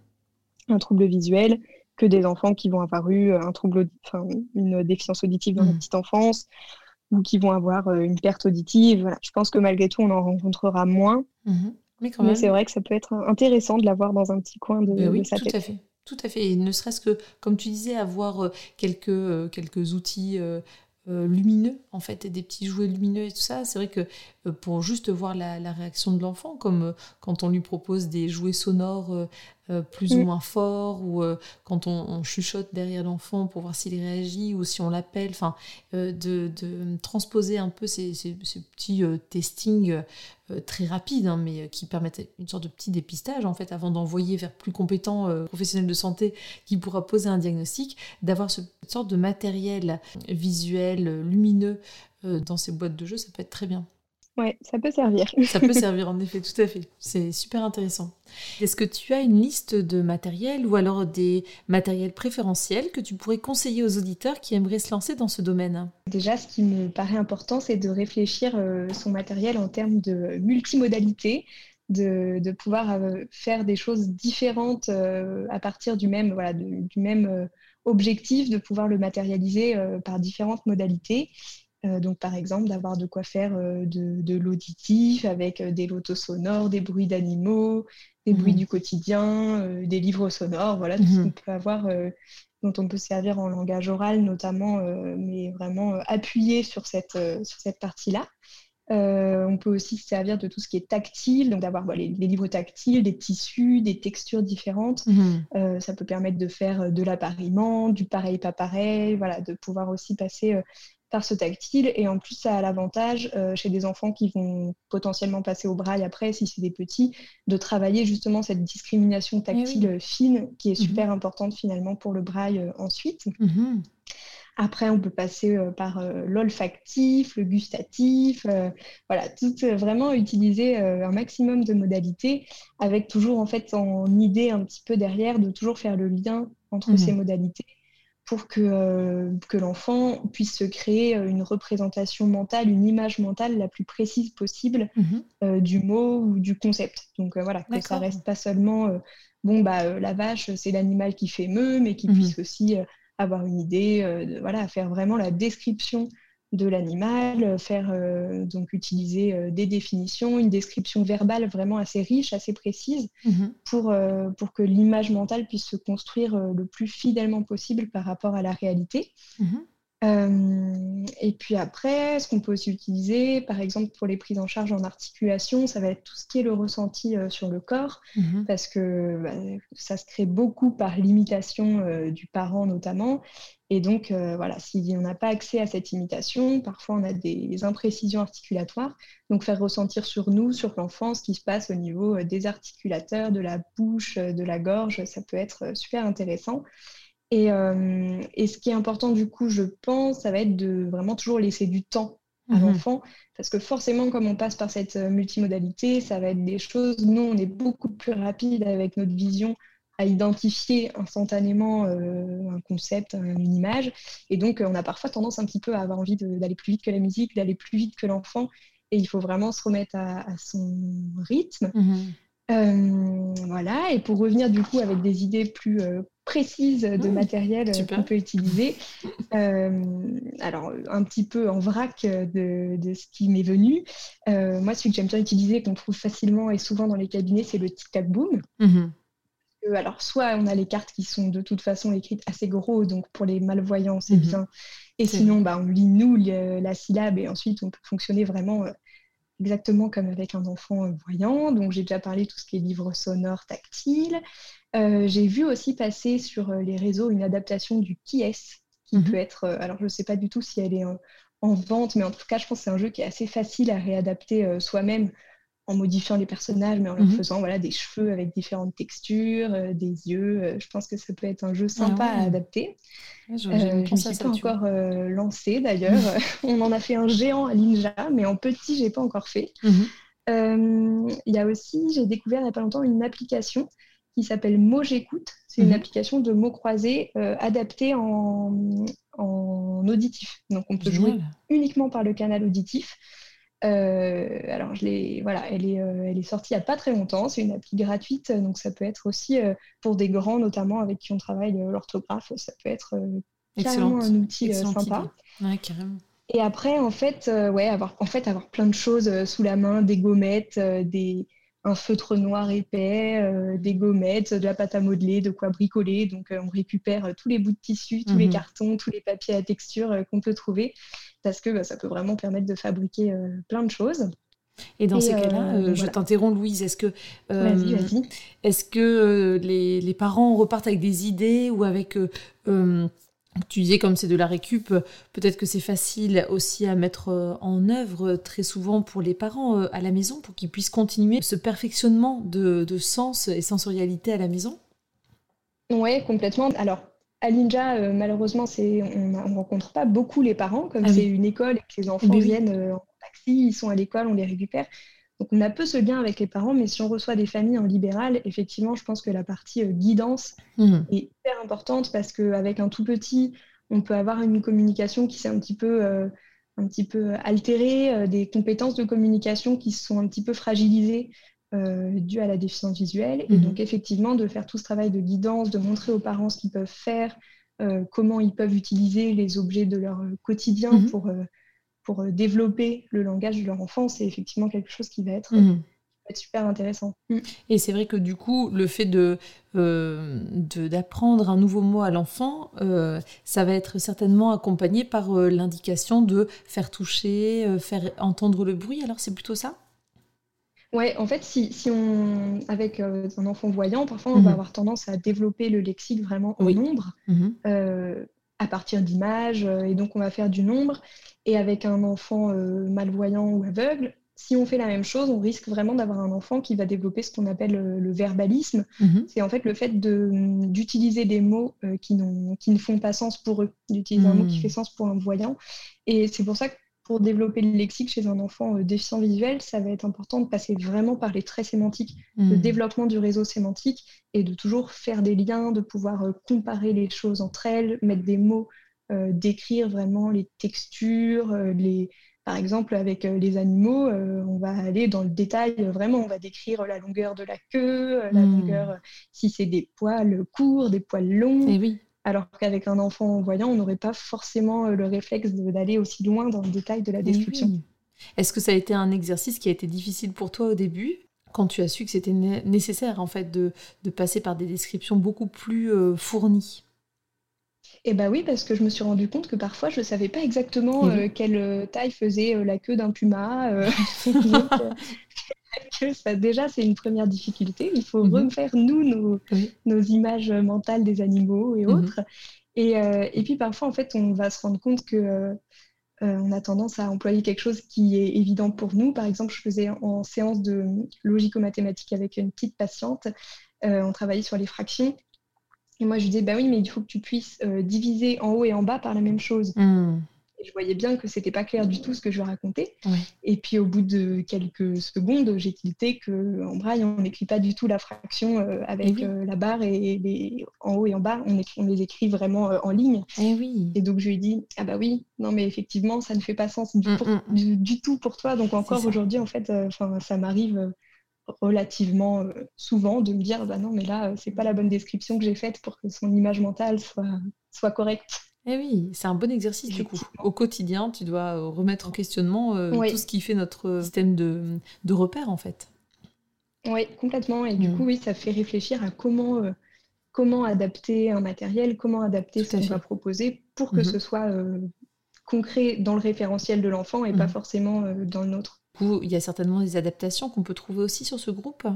un trouble visuel, que des enfants qui vont avoir eu un trouble, une déficience auditive dans la petite enfance ou qui vont avoir une perte auditive. Je pense que malgré tout, on en rencontrera moins. Mmh Mais, c'est vrai que ça peut être intéressant de l'avoir dans un petit coin de,
oui,
sa
tout À fait. Tout à fait. Et ne serait-ce que, comme tu disais, avoir quelques, quelques outils lumineux, en fait, et des petits jouets lumineux et tout ça. C'est vrai que pour juste voir la, la réaction de l'enfant, comme quand on lui propose des jouets sonores euh, plus ou mm. moins fort, ou euh, quand on, chuchote derrière l'enfant pour voir s'il réagit, ou si on l'appelle, enfin, euh, de, transposer un peu ces, petits testings très rapides, hein, mais qui permettent une sorte de petit dépistage, en fait, avant d'envoyer vers plus compétents professionnels de santé qui pourra poser un diagnostic, d'avoir cette sorte de matériel visuel, lumineux dans ces boîtes de jeux, ça peut être très bien.
Ouais, ça peut servir.
ça peut servir en effet, tout à fait. C'est super intéressant. Est-ce que tu as une liste de matériel ou alors des matériels préférentiels que tu pourrais conseiller aux auditeurs qui aimeraient se lancer dans ce domaine?
Déjà, ce qui me paraît important, c'est de réfléchir euh, son matériel en termes de multimodalité, de, de pouvoir euh, faire des choses différentes euh, à partir du même, voilà, du même objectif, de pouvoir le matérialiser par différentes modalités donc, par exemple, d'avoir de quoi faire euh, de, l'auditif avec euh, des lotos sonores, des bruits d'animaux, des bruits mhm. du quotidien, des livres sonores, voilà, tout ce mhm. qu'on peut avoir, dont on peut servir en langage oral notamment, mais vraiment appuyé sur cette, sur cette partie-là. on peut aussi se servir de tout ce qui est tactile, donc d'avoir les, livres tactiles, des tissus, des textures différentes. Mhm. ça peut permettre de faire de l'appariement, du pareil pas pareil, voilà, de pouvoir aussi passer par ce tactile. Et en plus, ça a l'avantage, euh, chez des enfants qui vont potentiellement passer au braille après, si c'est des petits, de travailler justement cette discrimination eh tactile fine, qui est mhm. super importante finalement pour le braille euh, ensuite. Mhm. Après, on peut passer euh, par l'olfactif, le gustatif, voilà, tout vraiment utiliser un maximum de modalités, avec toujours en fait en idée un petit peu derrière de toujours faire le lien entre mhm. ces modalités pour que, euh, que l'enfant puisse se créer euh, une représentation mentale, une image mentale la plus précise possible mhm. euh, du mot ou du concept. Donc voilà, que ça reste pas seulement, bon, bah, la vache, c'est l'animal qui fait meu, mais qu'il mhm. puisse aussi avoir une idée, de, voilà, faire vraiment la description de l'animal, euh, faire euh, donc utiliser euh, des définitions, une description verbale vraiment assez riche, assez précise, mhm. pour, pour que l'image mentale puisse se construire le plus fidèlement possible par rapport à la réalité. Mhm. et puis après, ce qu'on peut aussi utiliser, par exemple pour les prises en charge en articulation, ça va être tout ce qui est le ressenti sur le corps, mhm. parce que bah, ça se crée beaucoup par l'imitation du parent notamment. Et donc, euh, voilà, si on n'a pas accès à cette imitation, parfois on a des imprécisions articulatoires. Donc, faire ressentir sur nous, sur l'enfant, ce qui se passe au niveau euh, des articulateurs, de la bouche, euh, de la gorge, ça peut être super intéressant. Et, et, ce qui est important, du coup, je pense, ça va être de vraiment toujours laisser du temps à mmh l'enfant, parce que forcément, comme on passe par cette multimodalité, ça va être des choses, nous, on est beaucoup plus rapide avec notre vision à identifier instantanément euh, un concept, une image. Et donc, euh, on a parfois tendance un petit peu à avoir envie d'aller plus vite que la musique, d'aller plus vite que l'enfant. Et il faut vraiment se remettre à, son rythme. Mhm. Euh, voilà, et pour revenir du coup avec des idées plus précises de mmh, matériel qu'on peut utiliser, alors un petit peu en vrac de, de ce qui m'est venu, moi celui que j'aime bien utiliser, qu'on trouve facilement et souvent dans les cabinets, c'est le tic-tac boom. Mhm alors soit on a les cartes qui sont de toute façon écrites assez gros, donc pour les malvoyants c'est mhm. bien, et sinon bah, on lit nous la syllabe et ensuite on peut fonctionner vraiment euh, exactement comme avec un enfant euh, voyant. Donc j'ai déjà parlé de tout ce qui est livre sonore tactile. Euh, j'ai vu aussi passer sur les réseaux une adaptation du qui est qui mhm. peut être, alors je ne sais pas du tout si elle est en, en, vente, mais en tout cas je pense que c'est un jeu qui est assez facile à réadapter soi-même en modifiant les personnages, mais en leur mhm. faisant voilà, des cheveux avec différentes textures, euh, des yeux. Euh, je pense que ça peut être un jeu sympa ah à adapter. je ne suis pas encore euh, lancé d'ailleurs. On en a fait un géant à Ninja, mais en petit, j'ai pas encore fait. Mhm. Il y a aussi, j'ai découvert il n'y a pas longtemps une application qui s'appelle Mots J'écoute. C'est une mhm. application de mots croisés adaptée en, en, auditif. Donc on peut jouer uniquement par le canal auditif. alors, je l'ai, voilà, elle est, elle est sortie il n'y a pas très longtemps. C'est une appli gratuite, donc ça peut être aussi pour des grands, notamment avec qui on travaille l'orthographe. Ça peut être carrément un outil sympa.
Ouais, carrément.
Et après, en fait, ouais, avoir, en fait, avoir plein de choses sous la main, des gommettes, des, un feutre noir épais, euh, des gommettes, de la pâte à modeler, de quoi bricoler. Donc, euh, on récupère euh, tous les bouts de tissu, tous les mhm. cartons, tous les papiers à texture qu'on peut trouver, parce que bah, ça peut vraiment permettre de fabriquer plein de choses.
Et dans ces cas-là, je t'interromps, Louise, est-ce que, est-ce que les, les, parents repartent avec des idées ou avec tu disais comme c'est de la récup, peut-être que c'est facile aussi à mettre euh, en œuvre très souvent pour les parents euh, à la maison pour qu'ils puissent continuer ce perfectionnement de, sens et sensorialité à la maison?
Oui, complètement. Alors, à Ninja, euh, malheureusement, on ne rencontre pas beaucoup les parents, comme ah c'est une école et que les enfants viennent en taxi, ils sont à l'école, on les récupère. Donc on a peu ce lien avec les parents, mais si on reçoit des familles en libéral, effectivement, je pense que la partie euh, guidance mmh. est hyper importante parce qu'avec un tout petit, on peut avoir une communication qui s'est un petit peu, euh, un petit peu altérée, euh, des compétences de communication qui sont un petit peu fragilisées dues à la déficience visuelle. Et mmh. donc effectivement, de faire tout ce travail de guidance, de montrer aux parents ce qu'ils peuvent faire, comment ils peuvent utiliser les objets de leur quotidien mmh. pour pour euh, développer le langage de leur enfant, c'est effectivement quelque chose qui va être, mhm. super intéressant.
Mm. Et c'est vrai que du coup, le fait de euh, d'apprendre un nouveau mot à l'enfant, euh, ça va être certainement accompagné par l'indication de faire toucher, faire entendre le bruit. Alors c'est plutôt ça?
Ouais, en fait, si, si on, avec un enfant voyant, parfois on va mhm. avoir tendance à développer le lexique vraiment au nombre, mhm. À partir d'images, et donc on va faire du nombre. Et avec un enfant euh, malvoyant ou aveugle, si on fait la même chose, on risque vraiment d'avoir un enfant qui va développer ce qu'on appelle euh, le, verbalisme. Mhm. C'est en fait le fait d'utiliser des mots euh, qui, qui, ne font pas sens pour eux, d'utiliser un mot qui mhm. fait sens pour un voyant. Et c'est pour ça que pour développer le lexique chez un enfant déficient visuel, ça va être important de passer vraiment par les traits sémantiques, le mhm. développement du réseau sémantique et de toujours faire des liens, de pouvoir comparer les choses entre elles, mettre des mots euh, décrire vraiment les textures, euh, les, par exemple, avec euh, les animaux, on va aller dans le détail, vraiment, on va décrire la longueur de la queue, la hmm. longueur, si c'est des poils courts, des poils longs.
Et eh oui.
Alors qu'avec un enfant voyant, on n'aurait pas forcément le réflexe d'aller aussi loin dans le détail de la description.
Est-ce que ça a été un exercice qui a été difficile pour toi au début quand tu as su que c'était nécessaire en fait de, de, passer par des descriptions beaucoup plus fournies?
Eh bien oui, parce que je me suis rendu compte que parfois je ne savais pas exactement euh, quelle euh, taille faisait euh, la queue d'un puma. ça, déjà, c'est une première difficulté. Il faut mhm. refaire, nous, nos, images mentales des animaux et mhm. autres. Et, puis parfois, en fait, on va se rendre compte que on a tendance à employer quelque chose qui est évident pour nous. Par exemple, je faisais en séance de logico-mathématiques avec une petite patiente. on travaillait sur les fractions. Et moi, je disais, bah oui, mais il faut que tu puisses euh, diviser en haut et en bas par la même chose. Hmm. Je voyais bien que c'était pas clair du tout ce que je racontais. Et puis, au bout de quelques secondes, j'ai tilté qu'en braille, on n'écrit pas du tout la fraction euh, avec euh, la barre et les en haut et en bas, on, on les écrit vraiment en ligne.
Et, eh oui.
et donc, je lui ai dit, ah bah oui, non, mais effectivement, ça ne fait pas sens du, mm, mm. du, tout pour toi. Donc, encore aujourd'hui, en fait, ça m'arrive relativement euh, souvent de me dire bah non mais là euh, c'est pas la bonne description que j'ai faite pour que son image mentale soit, soit correcte.
Eh oui, c'est un bon exercice du coup. Au quotidien, tu dois euh, remettre en questionnement tout ce qui fait notre système de, de repères en fait.
Oui, complètement. Et du mm. coup, oui, ça fait réfléchir à comment, comment adapter un matériel, comment adapter ce qu'on va proposer pour que mm-hmm. ce soit concret dans le référentiel de l'enfant et pas mm. forcément dans le nôtre
il y a certainement des adaptations qu'on peut trouver aussi sur ce groupe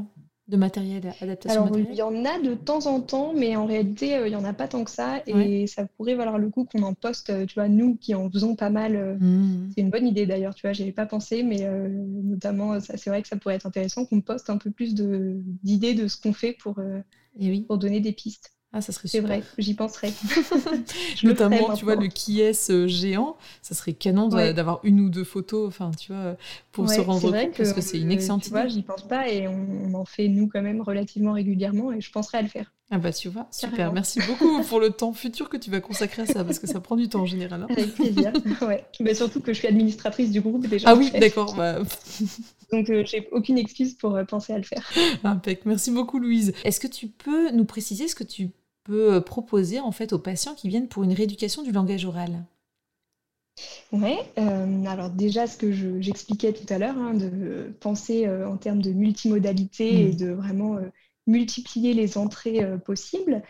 de matériel, adaptation
Alors, il y en a de temps en temps, mais en réalité, euh, il n'y en a pas tant que ça. Et ça pourrait valoir le coup qu'on en poste, euh, tu vois, nous qui en faisons pas mal. Euh, mmh. C'est une bonne idée d'ailleurs, tu vois, j'y avais pas pensé, mais notamment, c'est vrai que ça pourrait être intéressant qu'on poste un peu plus d'idées de, ce qu'on fait pour,
oui.
pour donner des pistes.
Ah, ça serait
C'est vrai, j'y penserai.
Notamment, tu vois, le qui est géant, ça serait canon d'avoir une ou deux photos, enfin, tu vois, pour se rendre compte, parce que c'est une excellente
tu vois, j'y pense pas et on, en fait, nous, quand même, relativement régulièrement et je penserai à le faire.
Ah bah tu vois, super. Merci beaucoup pour le temps futur que tu vas consacrer à ça, parce que ça prend du temps en général. Hein.
Avec plaisir, ouais. Mais surtout que je suis administratrice du groupe déjà.
Ah oui, d'accord. Bah...
Donc euh, j'ai aucune excuse pour euh, penser à le faire.
Impec. Merci beaucoup Louise. Est-ce que tu peux nous préciser ce que tu peux euh, proposer en fait aux patients qui viennent pour une rééducation du langage oral?
Oui, alors déjà ce que j'expliquais tout à l'heure, hein, de penser en termes de multimodalité et mmh. de vraiment multiplier les entrées euh, possibles.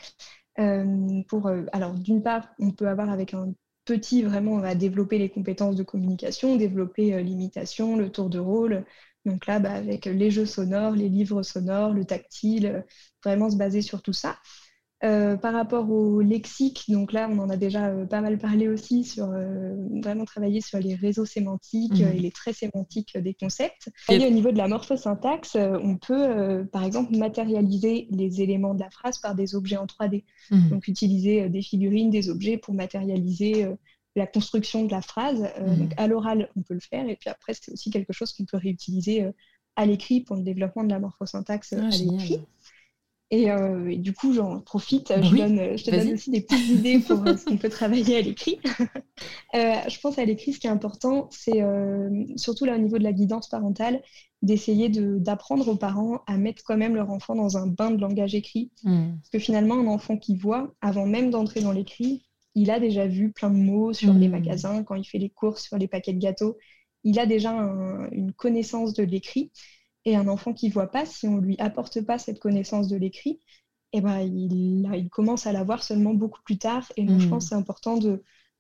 Euh, pour, euh, alors, d'une part, on peut avoir avec un petit, vraiment, on va développer les compétences de communication, développer l'imitation, le tour de rôle. Donc là, bah, avec les jeux sonores, les livres sonores, le tactile, vraiment se baser sur tout ça. Euh, par rapport au lexique, donc là, on en a déjà euh, pas mal parlé aussi sur euh, vraiment travailler sur les réseaux sémantiques mhm. et les traits sémantiques des concepts. Et au niveau de la morphosyntaxe, on peut, par exemple, matérialiser les éléments de la phrase par des objets en 3D. Mhm. Donc, utiliser des figurines, des objets pour matérialiser la construction de la phrase. Mhm. Donc, à l'oral, on peut le faire. Et puis après, c'est aussi quelque chose qu'on peut réutiliser à l'écrit pour le développement de la morphosyntaxe ah, à l'écrit. Euh, et, du coup, j'en profite, je, donne, je te donne aussi des petites idées pour euh, ce qu'on peut travailler à l'écrit. Euh, je pense à l'écrit, ce qui est important, c'est surtout là au niveau de la guidance parentale, d'essayer d'apprendre aux parents à mettre quand même leur enfant dans un bain de langage écrit. Hmm. Parce que finalement, un enfant qui voit, avant même d'entrer dans l'écrit, il a déjà vu plein de mots sur les hmm. magasins, quand il fait les courses, sur les paquets de gâteaux. Il a déjà une connaissance de l'écrit. Et un enfant qui ne voit pas, si on ne lui apporte pas cette connaissance de l'écrit, eh ben, il, il, commence à l'avoir seulement beaucoup plus tard. Et donc, je hmm. pense que c'est important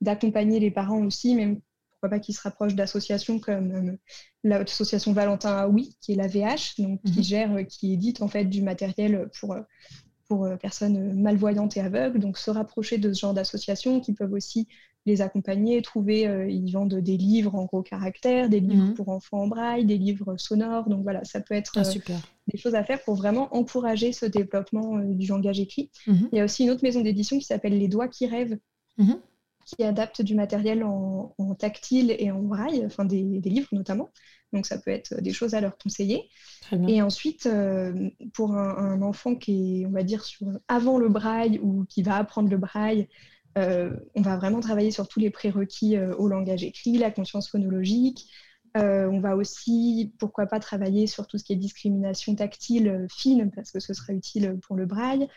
d'accompagner les parents aussi, même pourquoi pas qu'ils se rapprochent d'associations comme euh, l'association Valentin Aoui, qui est la VH, donc, qui hmm. gère, qui édite en fait du matériel pour, pour euh, personnes malvoyantes et aveugles. Donc, se rapprocher de ce genre d'associations qui peuvent aussi les accompagner, trouver, euh, ils vendent des livres en gros caractères, des livres mhm. pour enfants en braille, des livres sonores. Donc voilà, ça peut être ah, euh, des choses à faire pour vraiment encourager ce développement euh, du langage écrit. Mhm. Il y a aussi une autre maison d'édition qui s'appelle Les Doigts qui rêvent, mhm. qui adapte du matériel en, tactile et en braille, enfin des, livres notamment. Donc ça peut être des choses à leur conseiller. Et ensuite, pour un, un, enfant qui est, on va dire, sur, avant le braille ou qui va apprendre le braille, on va vraiment travailler sur tous les prérequis euh, au langage écrit, la conscience phonologique. Euh, on va aussi, pourquoi pas, travailler sur tout ce qui est discrimination tactile fine, parce que ce sera utile pour le braille.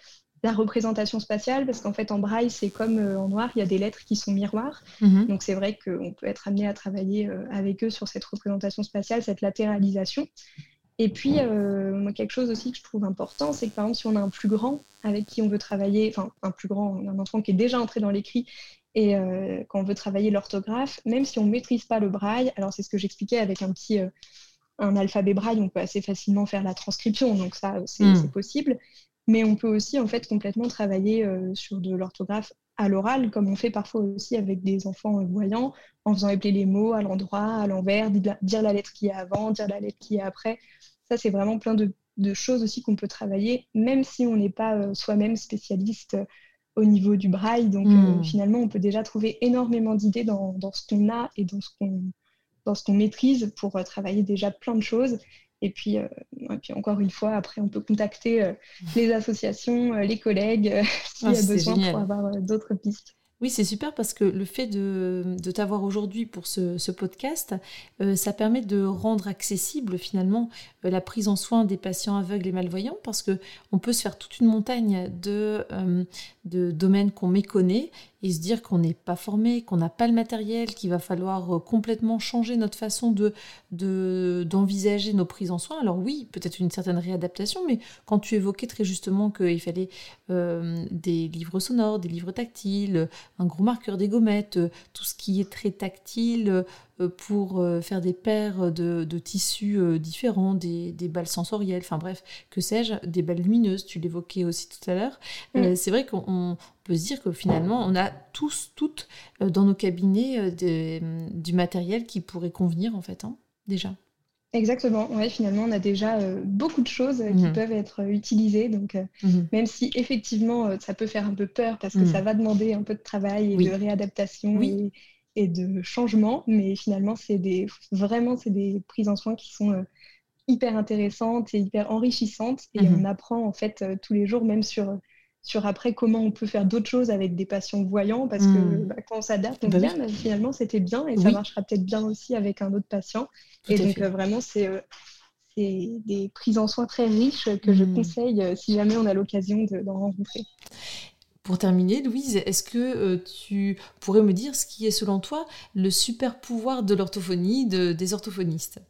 La représentation spatiale, parce qu'en fait, en braille, c'est comme en noir, il y a des lettres qui sont miroirs. Mhm. Donc, c'est vrai qu'on peut être amené à travailler avec eux sur cette représentation spatiale, cette latéralisation. Et puis, euh, quelque chose aussi que je trouve important, c'est que par exemple, si on a un plus grand avec qui on veut travailler, enfin, un plus grand, un enfant qui est déjà entré dans l'écrit, et euh, quand on veut travailler l'orthographe, même si on ne maîtrise pas le braille, alors c'est ce que j'expliquais avec un petit, euh, un alphabet braille, on peut assez facilement faire la transcription, donc ça, c'est hmm. possible. Mais on peut aussi, en fait, complètement travailler sur de l'orthographe à l'oral, comme on fait parfois aussi avec des enfants voyants, en faisant épeler les mots à l'endroit, à l'envers, dire la lettre qui est avant, dire la lettre qui est après. Ça, c'est vraiment plein de, choses aussi qu'on peut travailler, même si on n'est pas euh, soi-même spécialiste euh, au niveau du braille. Donc, euh, hmm. finalement, on peut déjà trouver énormément d'idées dans, ce qu'on a et dans ce qu'on dans ce qu'on maîtrise pour travailler déjà plein de choses. Et puis, puis, encore une fois, après, on peut contacter les associations, les collègues, s'il y a ah, besoin pour avoir d'autres pistes.
Oui, c'est super parce que le fait de, t'avoir aujourd'hui pour ce, podcast, euh, ça permet de rendre accessible finalement euh, la prise en soin des patients aveugles et malvoyants parce que on peut se faire toute une montagne de, euh, de domaines qu'on méconnaît et se dire qu'on n'est pas formé, qu'on n'a pas le matériel, qu'il va falloir complètement changer notre façon de, d'envisager nos prises en soin. Alors oui, peut-être une certaine réadaptation, mais quand tu évoquais très justement qu'il fallait des livres sonores, des livres tactiles, un gros marqueur, des gommettes, euh, tout ce qui est très tactile euh, pour euh, faire des paires de, tissus différents, des, balles sensorielles, enfin bref, que sais-je, des balles lumineuses, tu l'évoquais aussi tout à l'heure. Mm. c'est vrai qu'on peut se dire que finalement, on a tous, toutes dans nos cabinets du matériel qui pourrait convenir en fait, hein, déjà.
Exactement, ouais, finalement, on a déjà euh, beaucoup de choses euh, qui mhm. peuvent être euh, utilisées. Donc, mhm. même si effectivement, ça peut faire un peu peur parce que mhm. ça va demander un peu de travail et de réadaptation et, de changement, mais finalement, c'est des, vraiment, c'est des prises en soin qui sont hyper intéressantes et hyper enrichissantes. Et on apprend en fait tous les jours, même sur sur après comment on peut faire d'autres choses avec des patients voyants, parce que hmm. bah, quand on s'adapte, on bah dit, finalement c'était bien et ça marchera peut-être bien aussi avec un autre patient. et donc vraiment, c'est des prises en soins très riches que je hmm. conseille si jamais on a l'occasion d'en rencontrer.
Pour terminer, Louise, est-ce que euh, tu pourrais me dire ce qui est selon toi le super pouvoir de l'orthophonie des orthophonistes?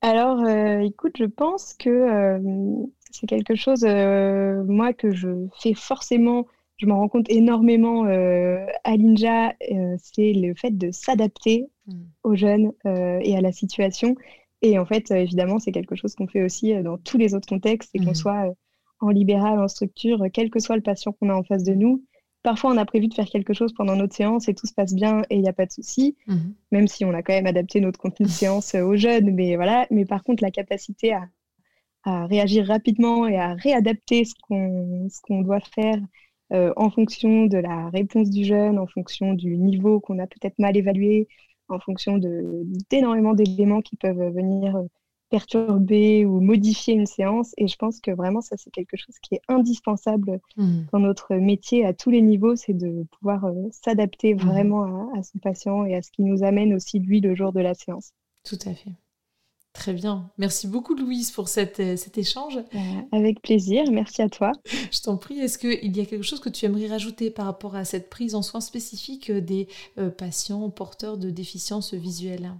Alors, euh, écoute, je pense que euh, c'est quelque chose, moi, que je fais forcément, je m'en rends compte énormément à l'INJA, c'est le fait de s'adapter hmm. aux jeunes et à la situation. Et en fait, évidemment, c'est quelque chose qu'on fait aussi dans tous les autres contextes, et qu'on hmm. soit en libéral, en structure, quel que soit le patient qu'on a en face de nous. Parfois, on a prévu de faire quelque chose pendant notre séance et tout se passe bien et il n'y a pas de souci, mhm. même si on a quand même adapté notre contenu de séance aux jeunes. Mais voilà. Mais par contre, la capacité à, réagir rapidement et à réadapter ce qu'on doit faire euh, en fonction de la réponse du jeune, en fonction du niveau qu'on a peut-être mal évalué, en fonction d'énormément d'éléments qui peuvent venir perturber ou modifier une séance. Et je pense que vraiment, ça, c'est quelque chose qui est indispensable mmh. dans notre métier à tous les niveaux, c'est de pouvoir euh, s'adapter mmh. vraiment à, son patient et à ce qui nous amène aussi, lui, le jour de la séance.
Tout à fait. Très bien. Merci beaucoup, Louise, pour cet, euh, cet échange. Euh,
avec plaisir. Merci à toi.
Je t'en prie. Est-ce qu'il y a quelque chose que tu aimerais rajouter par rapport à cette prise en soins spécifique des patients porteurs de déficiences visuelles?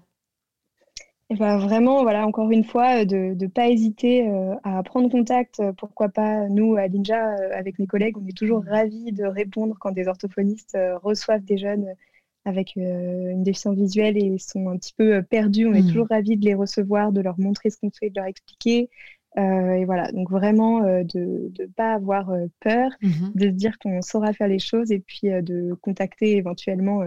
Ben vraiment, voilà, encore une fois, de ne pas hésiter euh, à prendre contact. Euh, pourquoi pas, nous, à l'INJA, euh, avec mes collègues, on est toujours ravis de répondre quand des orthophonistes reçoivent des jeunes avec une déficience visuelle et sont un petit peu perdus. On est mmh. toujours ravis de les recevoir, de leur montrer ce qu'on fait, de leur expliquer. et voilà, donc vraiment de ne pas avoir peur, mmh de se dire qu'on saura faire les choses et puis de contacter éventuellement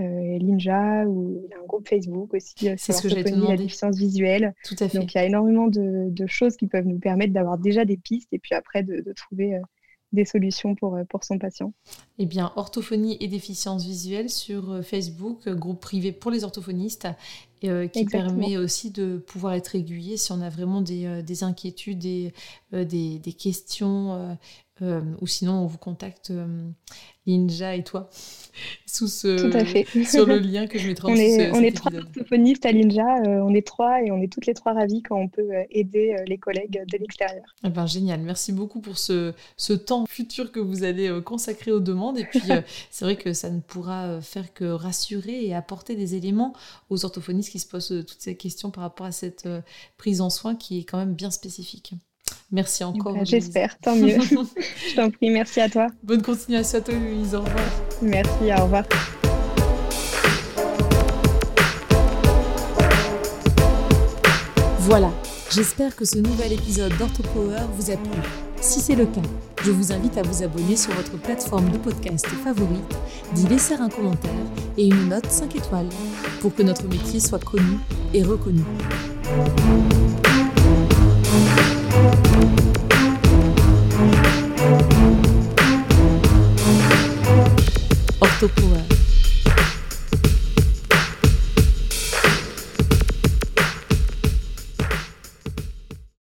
euh, Linja ou il y a un groupe Facebook aussi euh, sur ce que la déficience visuelle.
Tout à fait.
Donc il y a énormément de, choses qui peuvent nous permettre d'avoir déjà des pistes et puis après de, trouver euh, des solutions pour, pour son patient.
Eh bien, orthophonie et déficience visuelle sur Facebook, groupe privé pour les orthophonistes, qui permet aussi de pouvoir être aiguillé si on a vraiment des, des inquiétudes des, des, questions euh, ou sinon, on vous contacte euh, Linja et toi sous ce, sur le lien que je mettrai
en dessous. On est trois orthophonistes à Linja, euh, on est trois et on est toutes les trois ravis quand on peut aider les collègues de l'extérieur.
Eh ben, génial, merci beaucoup pour ce, ce, temps futur que vous allez consacrer aux demandes. Et puis, c'est vrai que ça ne pourra faire que rassurer et apporter des éléments aux orthophonistes qui se posent toutes ces questions par rapport à cette prise en soin qui est quand même bien spécifique. Merci encore.
Bah, j'espère, tant mieux. Je t'en prie, merci à toi.
Bonne continuation à toi, Louise. Au revoir.
Merci, au revoir.
Voilà, j'espère que ce nouvel épisode d'OrthoPower vous a plu. Si c'est le cas, je vous invite à vous abonner sur votre plateforme de podcast favorite, d'y laisser un commentaire et une note 5 étoiles pour que notre métier soit connu et reconnu. Cúpula.